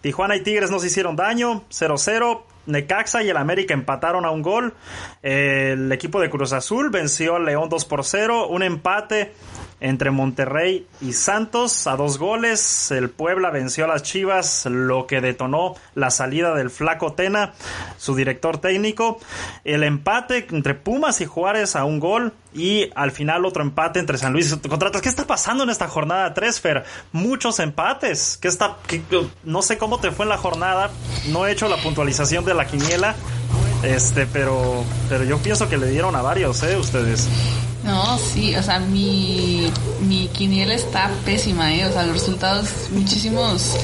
B: Tijuana y Tigres no se hicieron daño, 0-0. Necaxa y el América empataron a un gol. Eh, el equipo de Cruz Azul venció al León 2 por 0. Un empate entre Monterrey y Santos a dos goles. El Puebla venció a las Chivas, lo que detonó la salida del Flaco Tena, su director técnico. El empate entre Pumas y Juárez a un gol. Y al final otro empate entre San Luis y Contratas. ¿Qué está pasando en esta jornada 3, Fer? Muchos empates. ¿Qué está, no sé cómo te fue en la jornada. No he hecho la puntualización de la quiniela. Este, pero, pero yo pienso que le dieron a varios, ¿eh? Ustedes.
E: No, sí, o sea, mi, mi quiniela está pésima, ¿eh? O sea, los resultados, muchísimos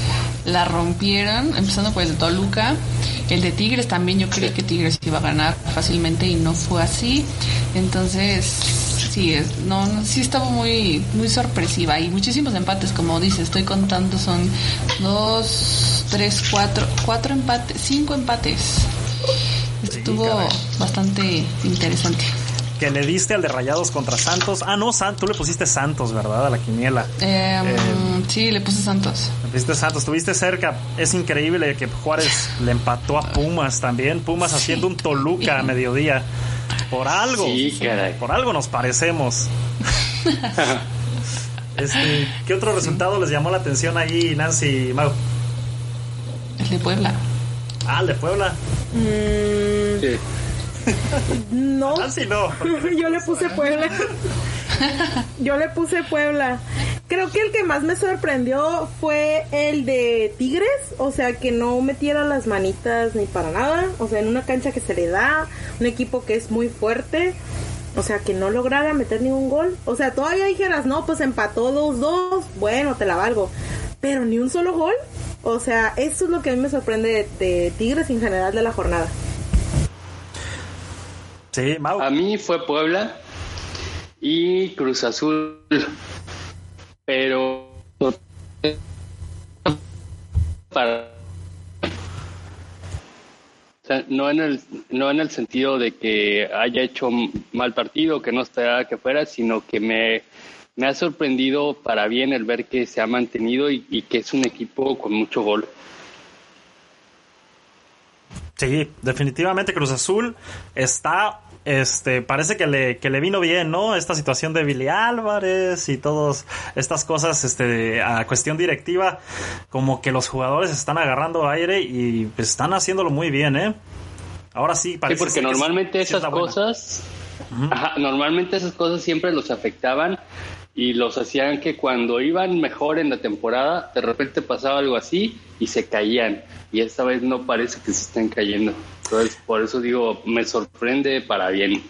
E: la rompieron, empezando por el de Toluca. El de Tigres también, yo creí que Tigres iba a ganar fácilmente y no fue así. Entonces, sí, es, no, no, sí estaba muy, muy sorpresiva. Y muchísimos empates, como dice, estoy contando, son dos, tres, cuatro, cuatro empates, cinco empates. Estuvo
B: caray.
E: bastante interesante.
B: Que le diste al de Rayados contra Santos. Ah, no, San- tú le pusiste Santos, ¿verdad? A la quiniela.
E: Em,
B: Eh,
E: sí, le puse Santos.
B: Le pusiste Santos, estuviste cerca. Es increíble que Juárez le empató a Pumas también. Pumas haciendo un Toluca a mediodía. Por algo.
D: Sí, caray.
B: Por algo nos parecemos. Este, ¿Qué otro resultado les llamó la atención ahí, Nancy y Mau?
E: El de Puebla.
B: Ah, el de Puebla.
C: Mm,
D: Sí.
C: no,
B: Nancy no.
C: yo le puse Puebla. Yo le puse Puebla. Creo que el que más me sorprendió fue el de Tigres, o sea, que no metiera las manitas ni para nada, o sea, en una cancha que se le da, un equipo que es muy fuerte, o sea, que no lograra meter ningún gol. O sea, todavía dijeras, no, pues empató 2-2, bueno, te la valgo, pero ni un solo gol. O sea, eso es lo que a mí me sorprende de, de Tigres en general de la jornada.
B: Sí, Mau.
D: A mí fue Puebla y Cruz Azul, pero para o sea, no en el no en el sentido de que haya hecho mal partido, que no esperaba que fuera, sino que me me ha sorprendido para bien el ver que se ha mantenido y, y que es un equipo con mucho gol.
B: Sí, definitivamente Cruz Azul está, este, parece que le, que le vino bien, ¿no? Esta situación de Billy Álvarez y todas estas cosas, este, a cuestión directiva, como que los jugadores están agarrando aire y pues, están haciéndolo muy bien, ¿eh? Ahora sí,
D: Sí,
B: parece
D: porque
B: ser que
D: normalmente
B: sí- sí es
D: esas cosas, ajá, normalmente esas cosas siempre los afectaban y los hacían que cuando iban mejor en la temporada, de repente pasaba algo así y se caían. Y esta vez no parece que se estén cayendo. Entonces, por eso digo, me sorprende para bien.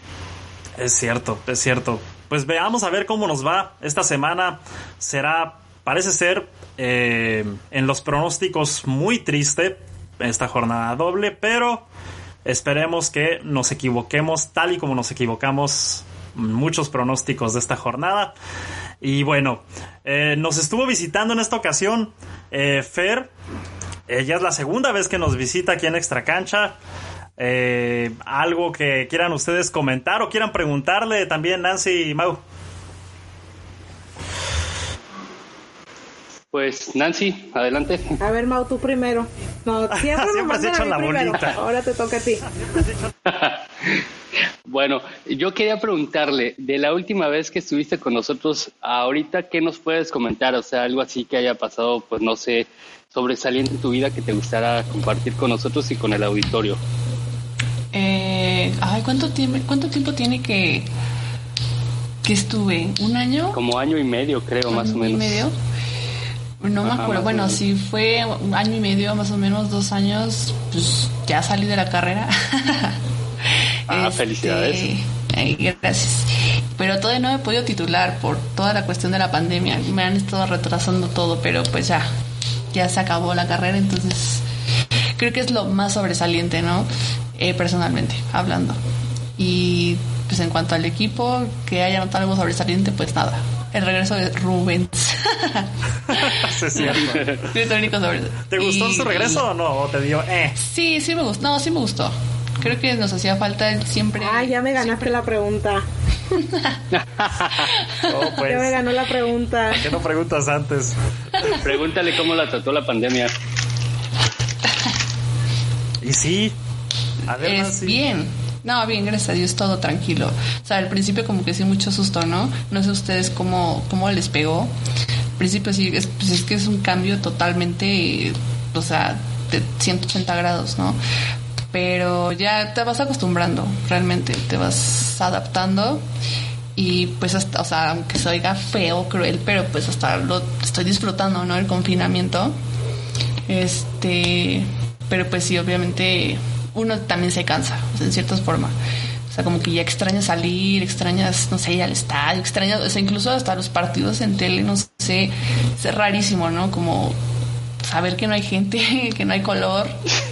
B: Es cierto, es cierto. Pues veamos a ver cómo nos va esta semana. Será, parece ser, eh, en los pronósticos muy triste esta jornada doble, pero esperemos que nos equivoquemos tal y como nos equivocamos muchos pronósticos de esta jornada. Y bueno, eh, nos estuvo visitando en esta ocasión eh, Fer. Ella es la segunda vez que nos visita aquí en Extra Cancha. Eh, algo que quieran ustedes comentar o quieran preguntarle también Nancy y Mau.
D: Pues Nancy, adelante.
C: A ver, Mau, tú primero. No, siempre,
B: has hecho la
C: primero.
B: bolita.
C: Ahora te toca a ti.
D: Bueno, yo quería preguntarle, de la última vez que estuviste con nosotros, ahorita, ¿qué nos puedes comentar? O sea, algo así que haya pasado, pues no sé, sobresaliente en tu vida que te gustara compartir con nosotros y con el auditorio.
E: Eh, ay, ¿cuánto tiempo, ¿cuánto tiempo tiene que, que estuve? ¿Un año?
D: Como año y medio, creo, más o
E: ¿Un año
D: menos.
E: y medio? No me acuerdo. Bueno,
D: menos.
E: si fue un año y medio, más o menos dos años, pues ya salí de la carrera.
D: Ah, felicidades.
E: ay, gracias. Pero todavía no me he podido titular por toda la cuestión de la pandemia. Me han estado retrasando todo, pero pues ya, ya se acabó la carrera, entonces creo que es lo más sobresaliente, ¿no? Eh, personalmente, hablando. Y pues en cuanto al equipo, que haya notado algo sobresaliente, pues nada. El regreso de Rubens.
B: Sí, es cierto. ¿Te gustó
E: Y-
B: su regreso o no? ¿O te dio eh?
E: Sí, sí me gustó. No, sí me gustó. Creo que nos hacía falta el siempre.
C: Ay, ya me ganaste la pregunta.
B: Oh,
C: Ya me
B: pues.
C: ganó la pregunta.
B: ¿Qué no preguntas antes?
D: Pregúntale cómo la trató la pandemia.
B: Y sí. A ver,
E: Es
B: Nancy.
E: bien. No, bien, gracias a Dios, todo tranquilo. O sea, al principio como que sí mucho susto, ¿no? No sé ustedes cómo, cómo les pegó. Al principio sí, es, pues es que es un cambio totalmente, o sea, de 180 grados, ¿no? Pero ya te vas acostumbrando, realmente, te vas adaptando y pues hasta, o sea, aunque se oiga feo, cruel, pero pues hasta lo estoy disfrutando, ¿no? El confinamiento. Este, pero pues sí, obviamente uno también se cansa, o sea, en cierta forma. O sea, como que ya extrañas salir, extrañas, no sé, ir al estadio, extrañas, o sea, incluso hasta los partidos en tele, no sé, es rarísimo, ¿no? Como saber que no hay gente, que no hay color,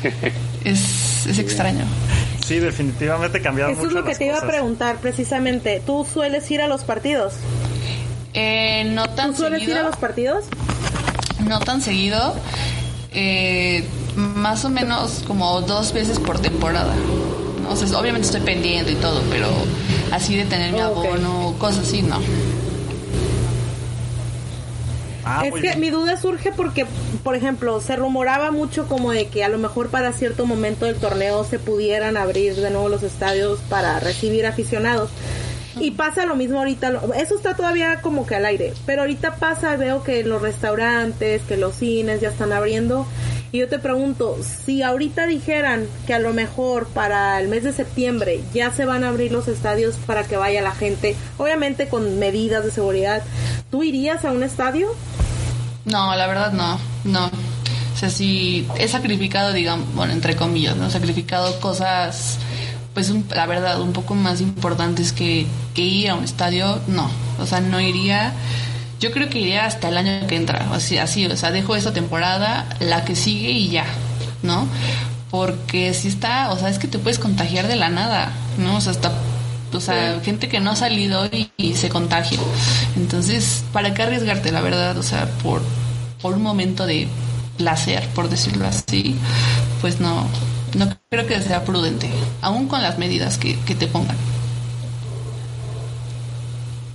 E: es, es extraño.
B: Sí, definitivamente cambiaron
C: Eso es lo que te iba a
B: cosas.
C: preguntar precisamente. ¿Tú sueles ir a los partidos?
E: Eh, no tan
C: ¿Tú sueles ir a
E: seguido.
C: los partidos?
E: No tan seguido. eh, más o menos como dos veces por temporada. O sea, obviamente estoy pendiente y todo, pero así de tener mi
C: Oh,
E: abono, cosas así, no.
B: Ah,
C: es que
B: bien.
C: mi duda surge porque, por ejemplo, se rumoraba mucho como de que a lo mejor para cierto momento del torneo se pudieran abrir de nuevo los estadios para recibir aficionados. Y pasa lo mismo ahorita, lo- eso está todavía como que al aire, pero ahorita pasa, veo que los restaurantes, que los cines ya están abriendo. Y yo te pregunto, si ahorita dijeran que a lo mejor para el mes de septiembre ya se van a abrir los estadios para que vaya la gente, obviamente con medidas de seguridad, ¿tú irías a un estadio?
E: No, la verdad no, no. O sea, si he sacrificado, digamos, bueno, entre comillas, ¿no? Sacrificado cosas, pues un- la verdad, un poco más importantes que, que ir a un estadio, no. O sea, no iría. Yo creo que iría hasta el año que entra, así, así, o sea, dejo esa temporada, la que sigue y ya, ¿no? Porque si está, o sea, es que te puedes contagiar de la nada, ¿no? O sea, hasta o sea, gente que no ha salido y, y se contagia. Entonces, ¿para qué arriesgarte, la verdad? O sea, por, por un momento de placer, por decirlo así, pues no, no creo que sea prudente, aún con las medidas que, que te pongan.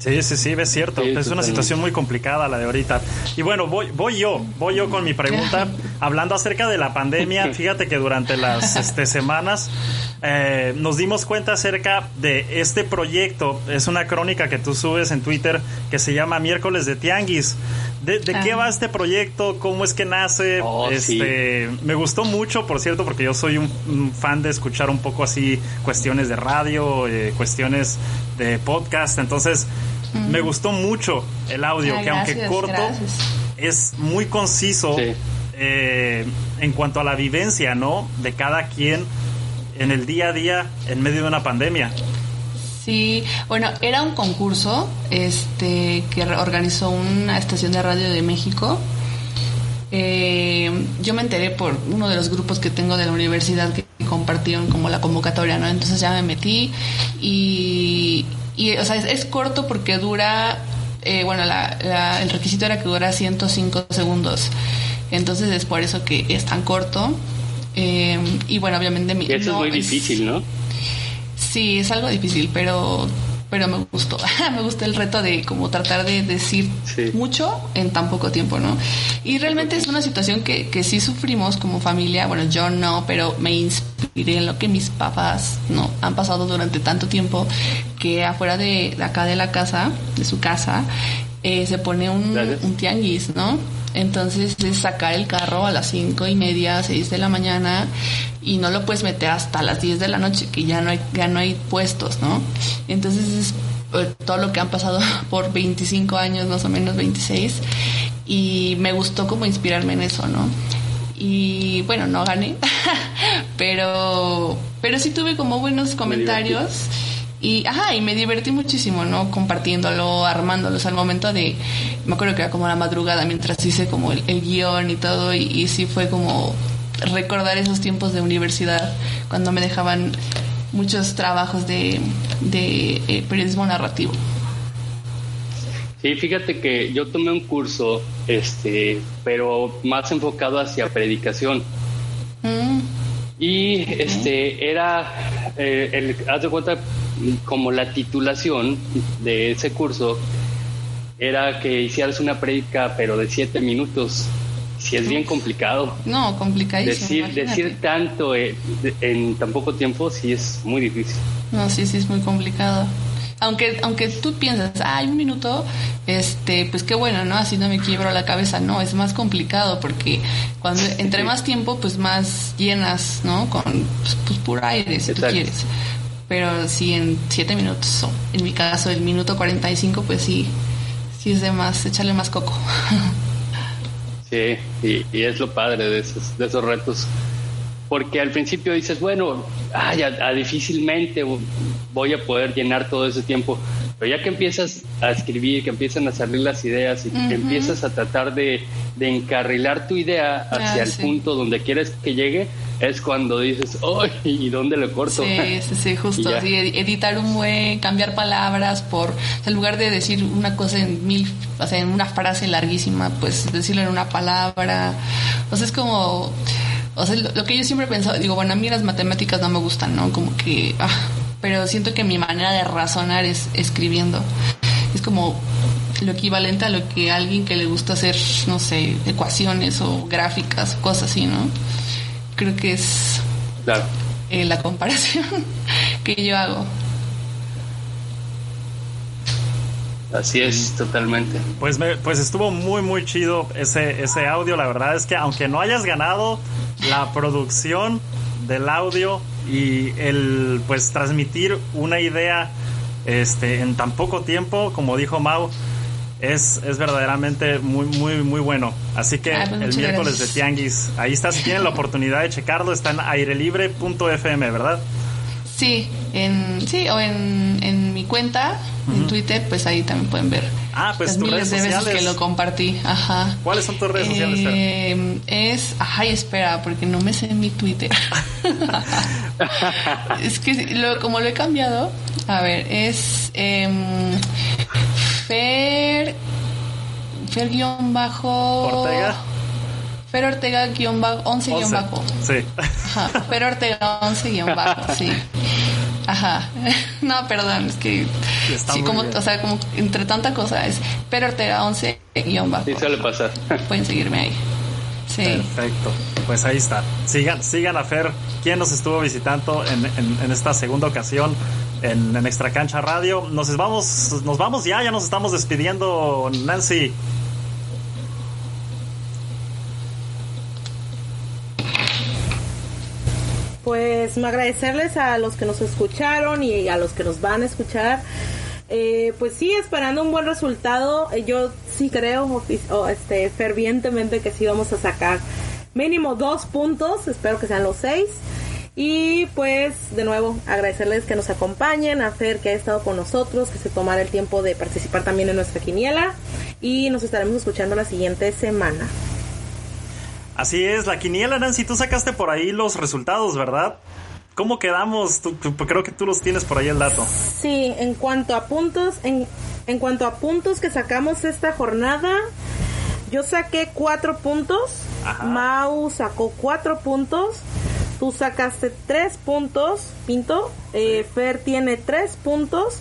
B: Sí, sí, sí, es cierto.
D: Sí,
B: es una situación muy complicada la de ahorita. Y bueno, voy, voy yo, voy yo con mi pregunta. Hablando acerca de la pandemia, fíjate que durante las este, semanas eh, nos dimos cuenta acerca de este proyecto. Es una crónica que tú subes en Twitter que se llama Miércoles de Tianguis. ¿De, de qué
E: Ah.
B: va este proyecto? ¿Cómo es que nace?
D: Oh, sí.
B: este, Me gustó mucho, por cierto, porque yo soy un, un fan de escuchar un poco así cuestiones de radio, eh, cuestiones de podcast. Entonces, Me gustó mucho el audio,
E: Ah,
B: que aunque corto,
E: gracias.
B: es muy conciso
D: Sí.
B: eh, en cuanto a la vivencia, ¿no? De cada quien en el día a día en medio de una pandemia.
E: Sí, bueno, era un concurso este que organizó una estación de radio de México. Eh, yo me enteré por uno de los grupos que tengo de la universidad que compartieron como la convocatoria, ¿no? Entonces ya me metí y, y o sea, es, es corto porque dura, eh, bueno, la- la- el requisito era que dura 105 segundos. Entonces es por eso que es tan corto. Eh, y bueno, obviamente mi-
D: eso
E: no
D: es muy difícil, ¿no?
E: Sí, es algo difícil, pero pero me gustó. me gustó el reto de como tratar de decir
D: Sí.
E: mucho en tan poco tiempo, ¿no? Y realmente es una situación que, que sí sufrimos como familia. Bueno, yo no, pero me inspiré en lo que mis papás no han pasado durante tanto tiempo que afuera de, de acá de la casa, de su casa, eh, se pone un, un tianguis, ¿no? Entonces es sacar el carro a las cinco y media, seis de la mañana y no lo puedes meter hasta las 10 de la noche, que ya no hay, ya no hay puestos, ¿no? Entonces es eh, todo lo que han pasado por 25 años, más o menos 26, y me gustó como inspirarme en eso, ¿no? Y bueno, no gané, pero, pero sí tuve como buenos comentarios. Y, ajá, y me divertí muchísimo, ¿no? Compartiéndolo, armándolos al momento de, me acuerdo que era como la madrugada mientras hice como el, el guion y todo, y, y sí fue como recordar esos tiempos de universidad, cuando me dejaban muchos trabajos de, de eh, periodismo narrativo.
D: Sí, fíjate que yo tomé un curso, este, pero más enfocado hacia predicación.
E: Mm,
D: Y este era, eh, el, haz de cuenta, como la titulación de ese curso era que hicieras una prédica, pero de siete minutos. Si es bien complicado.
E: no, complicadísimo.
D: Decir,
E: imagínate.
D: decir tanto eh, en tan poco tiempo sí es muy difícil.
E: No, sí, sí, es muy complicado. Aunque, aunque tú piensas, ay, un minuto, este, pues qué bueno, ¿no? Así no me quiebro la cabeza. No, es más complicado porque cuando entre más tiempo, pues más llenas, ¿no? Con pues, pues, puro aire, si tú
D: Exacto.
E: quieres. Pero si en siete minutos, o en mi caso, el minuto 45, pues sí, sí es de más, echarle más coco.
D: Sí, y, y es lo padre de esos, de esos retos. Porque al principio dices, bueno, ay, a, a difícilmente voy a poder llenar todo ese tiempo. Pero ya que empiezas a escribir, que empiezan a salir las ideas y que empiezas a tratar de, de encarrilar tu idea hacia
E: Ah,
D: el
E: sí.
D: punto donde quieres que llegue, es cuando dices, ¡ay! ¿Y dónde le corto?
E: Sí, sí, sí, justo. Sí, ed- editar un buen, cambiar palabras por, o sea, en lugar de decir una cosa en mil, o sea, en una frase larguísima, pues decirlo en una palabra. O sea, es como, o sea, lo, lo que yo siempre he pensado, digo, bueno, a mí las matemáticas no me gustan, ¿no? Como que, ah, pero siento que mi manera de razonar es escribiendo. Es como lo equivalente a lo que a alguien que le gusta hacer, no sé, ecuaciones o gráficas, cosas así, ¿no? Creo que es
D: Claro.
E: eh, la comparación que yo hago.
D: Así es, totalmente.
B: Pues, me- pues estuvo muy, muy chido ese, ese audio. La verdad es que aunque no hayas ganado la producción del audio y el pues transmitir una idea este, en tan poco tiempo, como dijo Mau, es, es verdaderamente muy, muy, muy bueno. Así que
E: Ay, pues
B: el miércoles
E: gracias.
B: de Tianguis, ahí está, si tienen la oportunidad de checarlo, está en airelibre.fm, ¿verdad?
E: Sí, en, sí, o en, en mi cuenta, en Twitter, pues ahí también pueden ver.
B: Ah, pues
E: las
B: tus
E: miles
B: redes
E: de veces
B: sociales.
E: que lo compartí. Ajá.
B: ¿Cuáles son tus redes sociales, Fer?
E: Eh, es, ay, espera, porque no me sé mi Twitter. es que lo- como lo he cambiado, a ver, es em, Fer, Fer guion bajo.
B: Ortega.
E: Fer Ortega guion bajo, 11 guion
B: Once.
E: bajo.
B: Sí.
E: Ajá, Fer Ortega 11 guion bajo, sí. Ajá. No, perdón, es que
B: Está
E: sí,
B: muy
E: como,
B: bien.
E: o sea, como entre tanta cosa es Fer Ortega 11 guion bajo.
D: Sí, suele pasar.
E: Pueden seguirme ahí. Sí.
B: Perfecto. Pues ahí está. Sigan, sigan a Fer, quien nos estuvo visitando en, en- en esta segunda ocasión en, en Extra Cancha Radio. Nos vamos, nos vamos ya, ya nos estamos despidiendo, Nancy.
C: Pues me agradecerles a los que nos escucharon y a los que nos van a escuchar. Eh, pues sí, esperando un buen resultado. Eh, Yo sí creo este, fervientemente que sí vamos a sacar mínimo dos puntos. Espero que sean los seis. Y pues de nuevo agradecerles que nos acompañen, a Fer que ha estado con nosotros, que se tomara el tiempo de participar también en nuestra quiniela. Y nos estaremos escuchando la siguiente semana.
B: Así es, la quiniela, Nancy, tú sacaste por ahí los resultados, ¿verdad? ¿Cómo quedamos? Tú- tú- creo que tú los tienes por ahí el dato.
C: Sí, en cuanto a puntos, en, en cuanto a puntos que sacamos esta jornada, yo saqué cuatro puntos,
B: Ajá.
C: Mau sacó cuatro puntos, tú sacaste tres puntos, Pinto, eh, Fer tiene tres puntos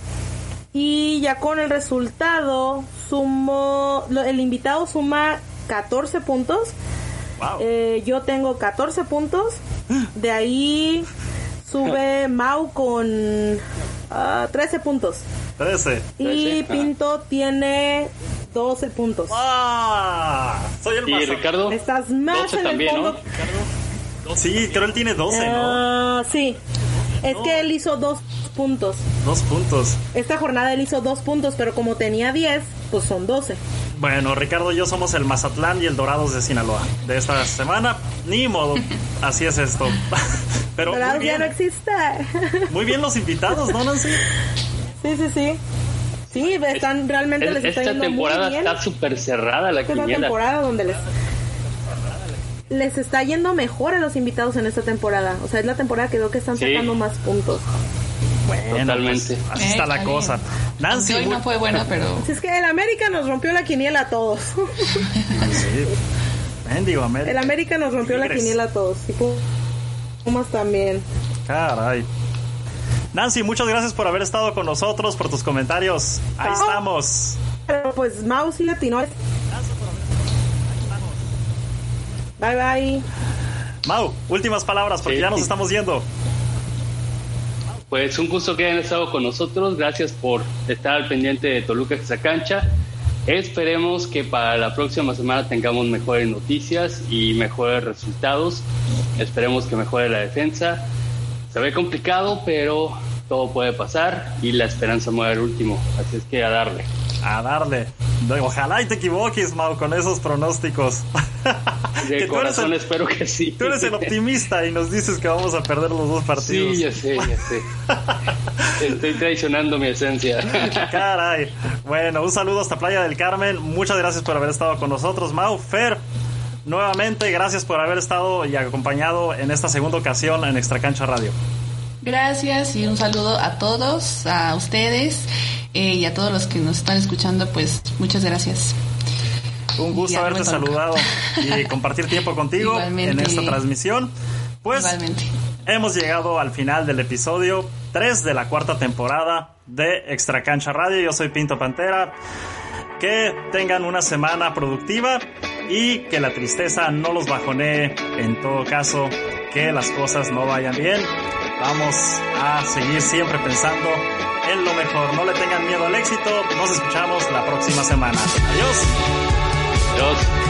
C: y ya con el resultado sumo, el invitado suma 14 puntos.
B: Wow.
C: Eh, yo tengo 14 puntos. De ahí sube Mau con ah, 13 puntos.
B: 13.
C: Y
D: Trece, ajá.
C: Pinto tiene 12 puntos.
B: ¡Ah! Soy el
D: Y
B: más.
D: Ricardo,
C: Estás más
D: 12
C: en el
D: también,
C: fondo.
D: ¿no?
B: Sí, creo él tiene 12, ¿no?
C: Ah, sí. Es que él hizo dos puntos.
B: Dos puntos.
C: Esta jornada él hizo dos puntos, pero como tenía 10, pues son 12.
B: Bueno, Ricardo y yo somos el Mazatlán y el Dorados de Sinaloa de esta semana. Ni modo, así es esto. Pero
C: Dorados ya no existe.
B: muy bien los invitados, ¿no, Nancy?
C: sí, sí, sí. Sí, están realmente les está
D: Esta
C: yendo
D: temporada
C: muy bien.
D: está súper cerrada la
C: Esta
D: quiniela.
C: temporada donde les les está yendo mejor a los invitados en esta temporada. O sea, es la temporada que veo que están
D: Sí.
C: sacando más puntos.
B: Bueno,
D: Totalmente.
B: pues, así
E: Eh,
B: está la cosa.
E: bien.
B: Nancy,
E: Aunque hoy no fue buena, pero
C: Si es que el América nos rompió la quiniela a todos.
B: Sí. Mendigo, América.
C: el América nos rompió la quiniela a todos. Y Pumas también.
B: Caray. Nancy, muchas gracias por haber estado con nosotros, por tus comentarios. Ahí
C: Ah.
B: estamos.
C: Pero pues Mau sí latinó. Bye bye.
B: Mau, últimas palabras porque
D: Sí.
B: ya nos estamos yendo.
D: Pues un gusto que hayan estado con nosotros. Gracias por estar al pendiente de Toluca cancha Esperemos que para la próxima semana tengamos mejores noticias y mejores resultados. Esperemos que mejore la defensa. Se ve complicado, pero todo puede pasar y la esperanza muere al último. Así es que a darle.
B: A darle. Ojalá y te equivoques, Mau, con esos pronósticos.
D: De
B: Que tú eres
D: corazón
B: el-
D: espero que sí.
B: Tú eres el optimista y nos dices que vamos a perder los dos partidos.
D: Sí, ya sé, ya sé. Estoy traicionando mi esencia.
B: Caray. Bueno, un saludo hasta Playa del Carmen. Muchas gracias por haber estado con nosotros, Mau. Fer, nuevamente, gracias por haber estado y acompañado en esta segunda ocasión en Extra Cancha Radio.
E: gracias y un saludo a todos, a ustedes eh, y a todos los que nos están escuchando, pues muchas gracias.
B: Un gusto haberte
E: Armando.
B: saludado y compartir tiempo contigo en
E: Igualmente.
B: esta transmisión. Pues
E: Igualmente.
B: hemos llegado al final del episodio 3 de la cuarta temporada de Extra Cancha Radio. Yo soy Pinto Pantera. Que tengan una semana productiva y que la tristeza no los bajonee. En todo caso, que las cosas no vayan bien. Vamos a seguir siempre pensando en lo mejor. No le tengan miedo al éxito. Nos escuchamos la próxima semana. Adiós.
D: Adiós.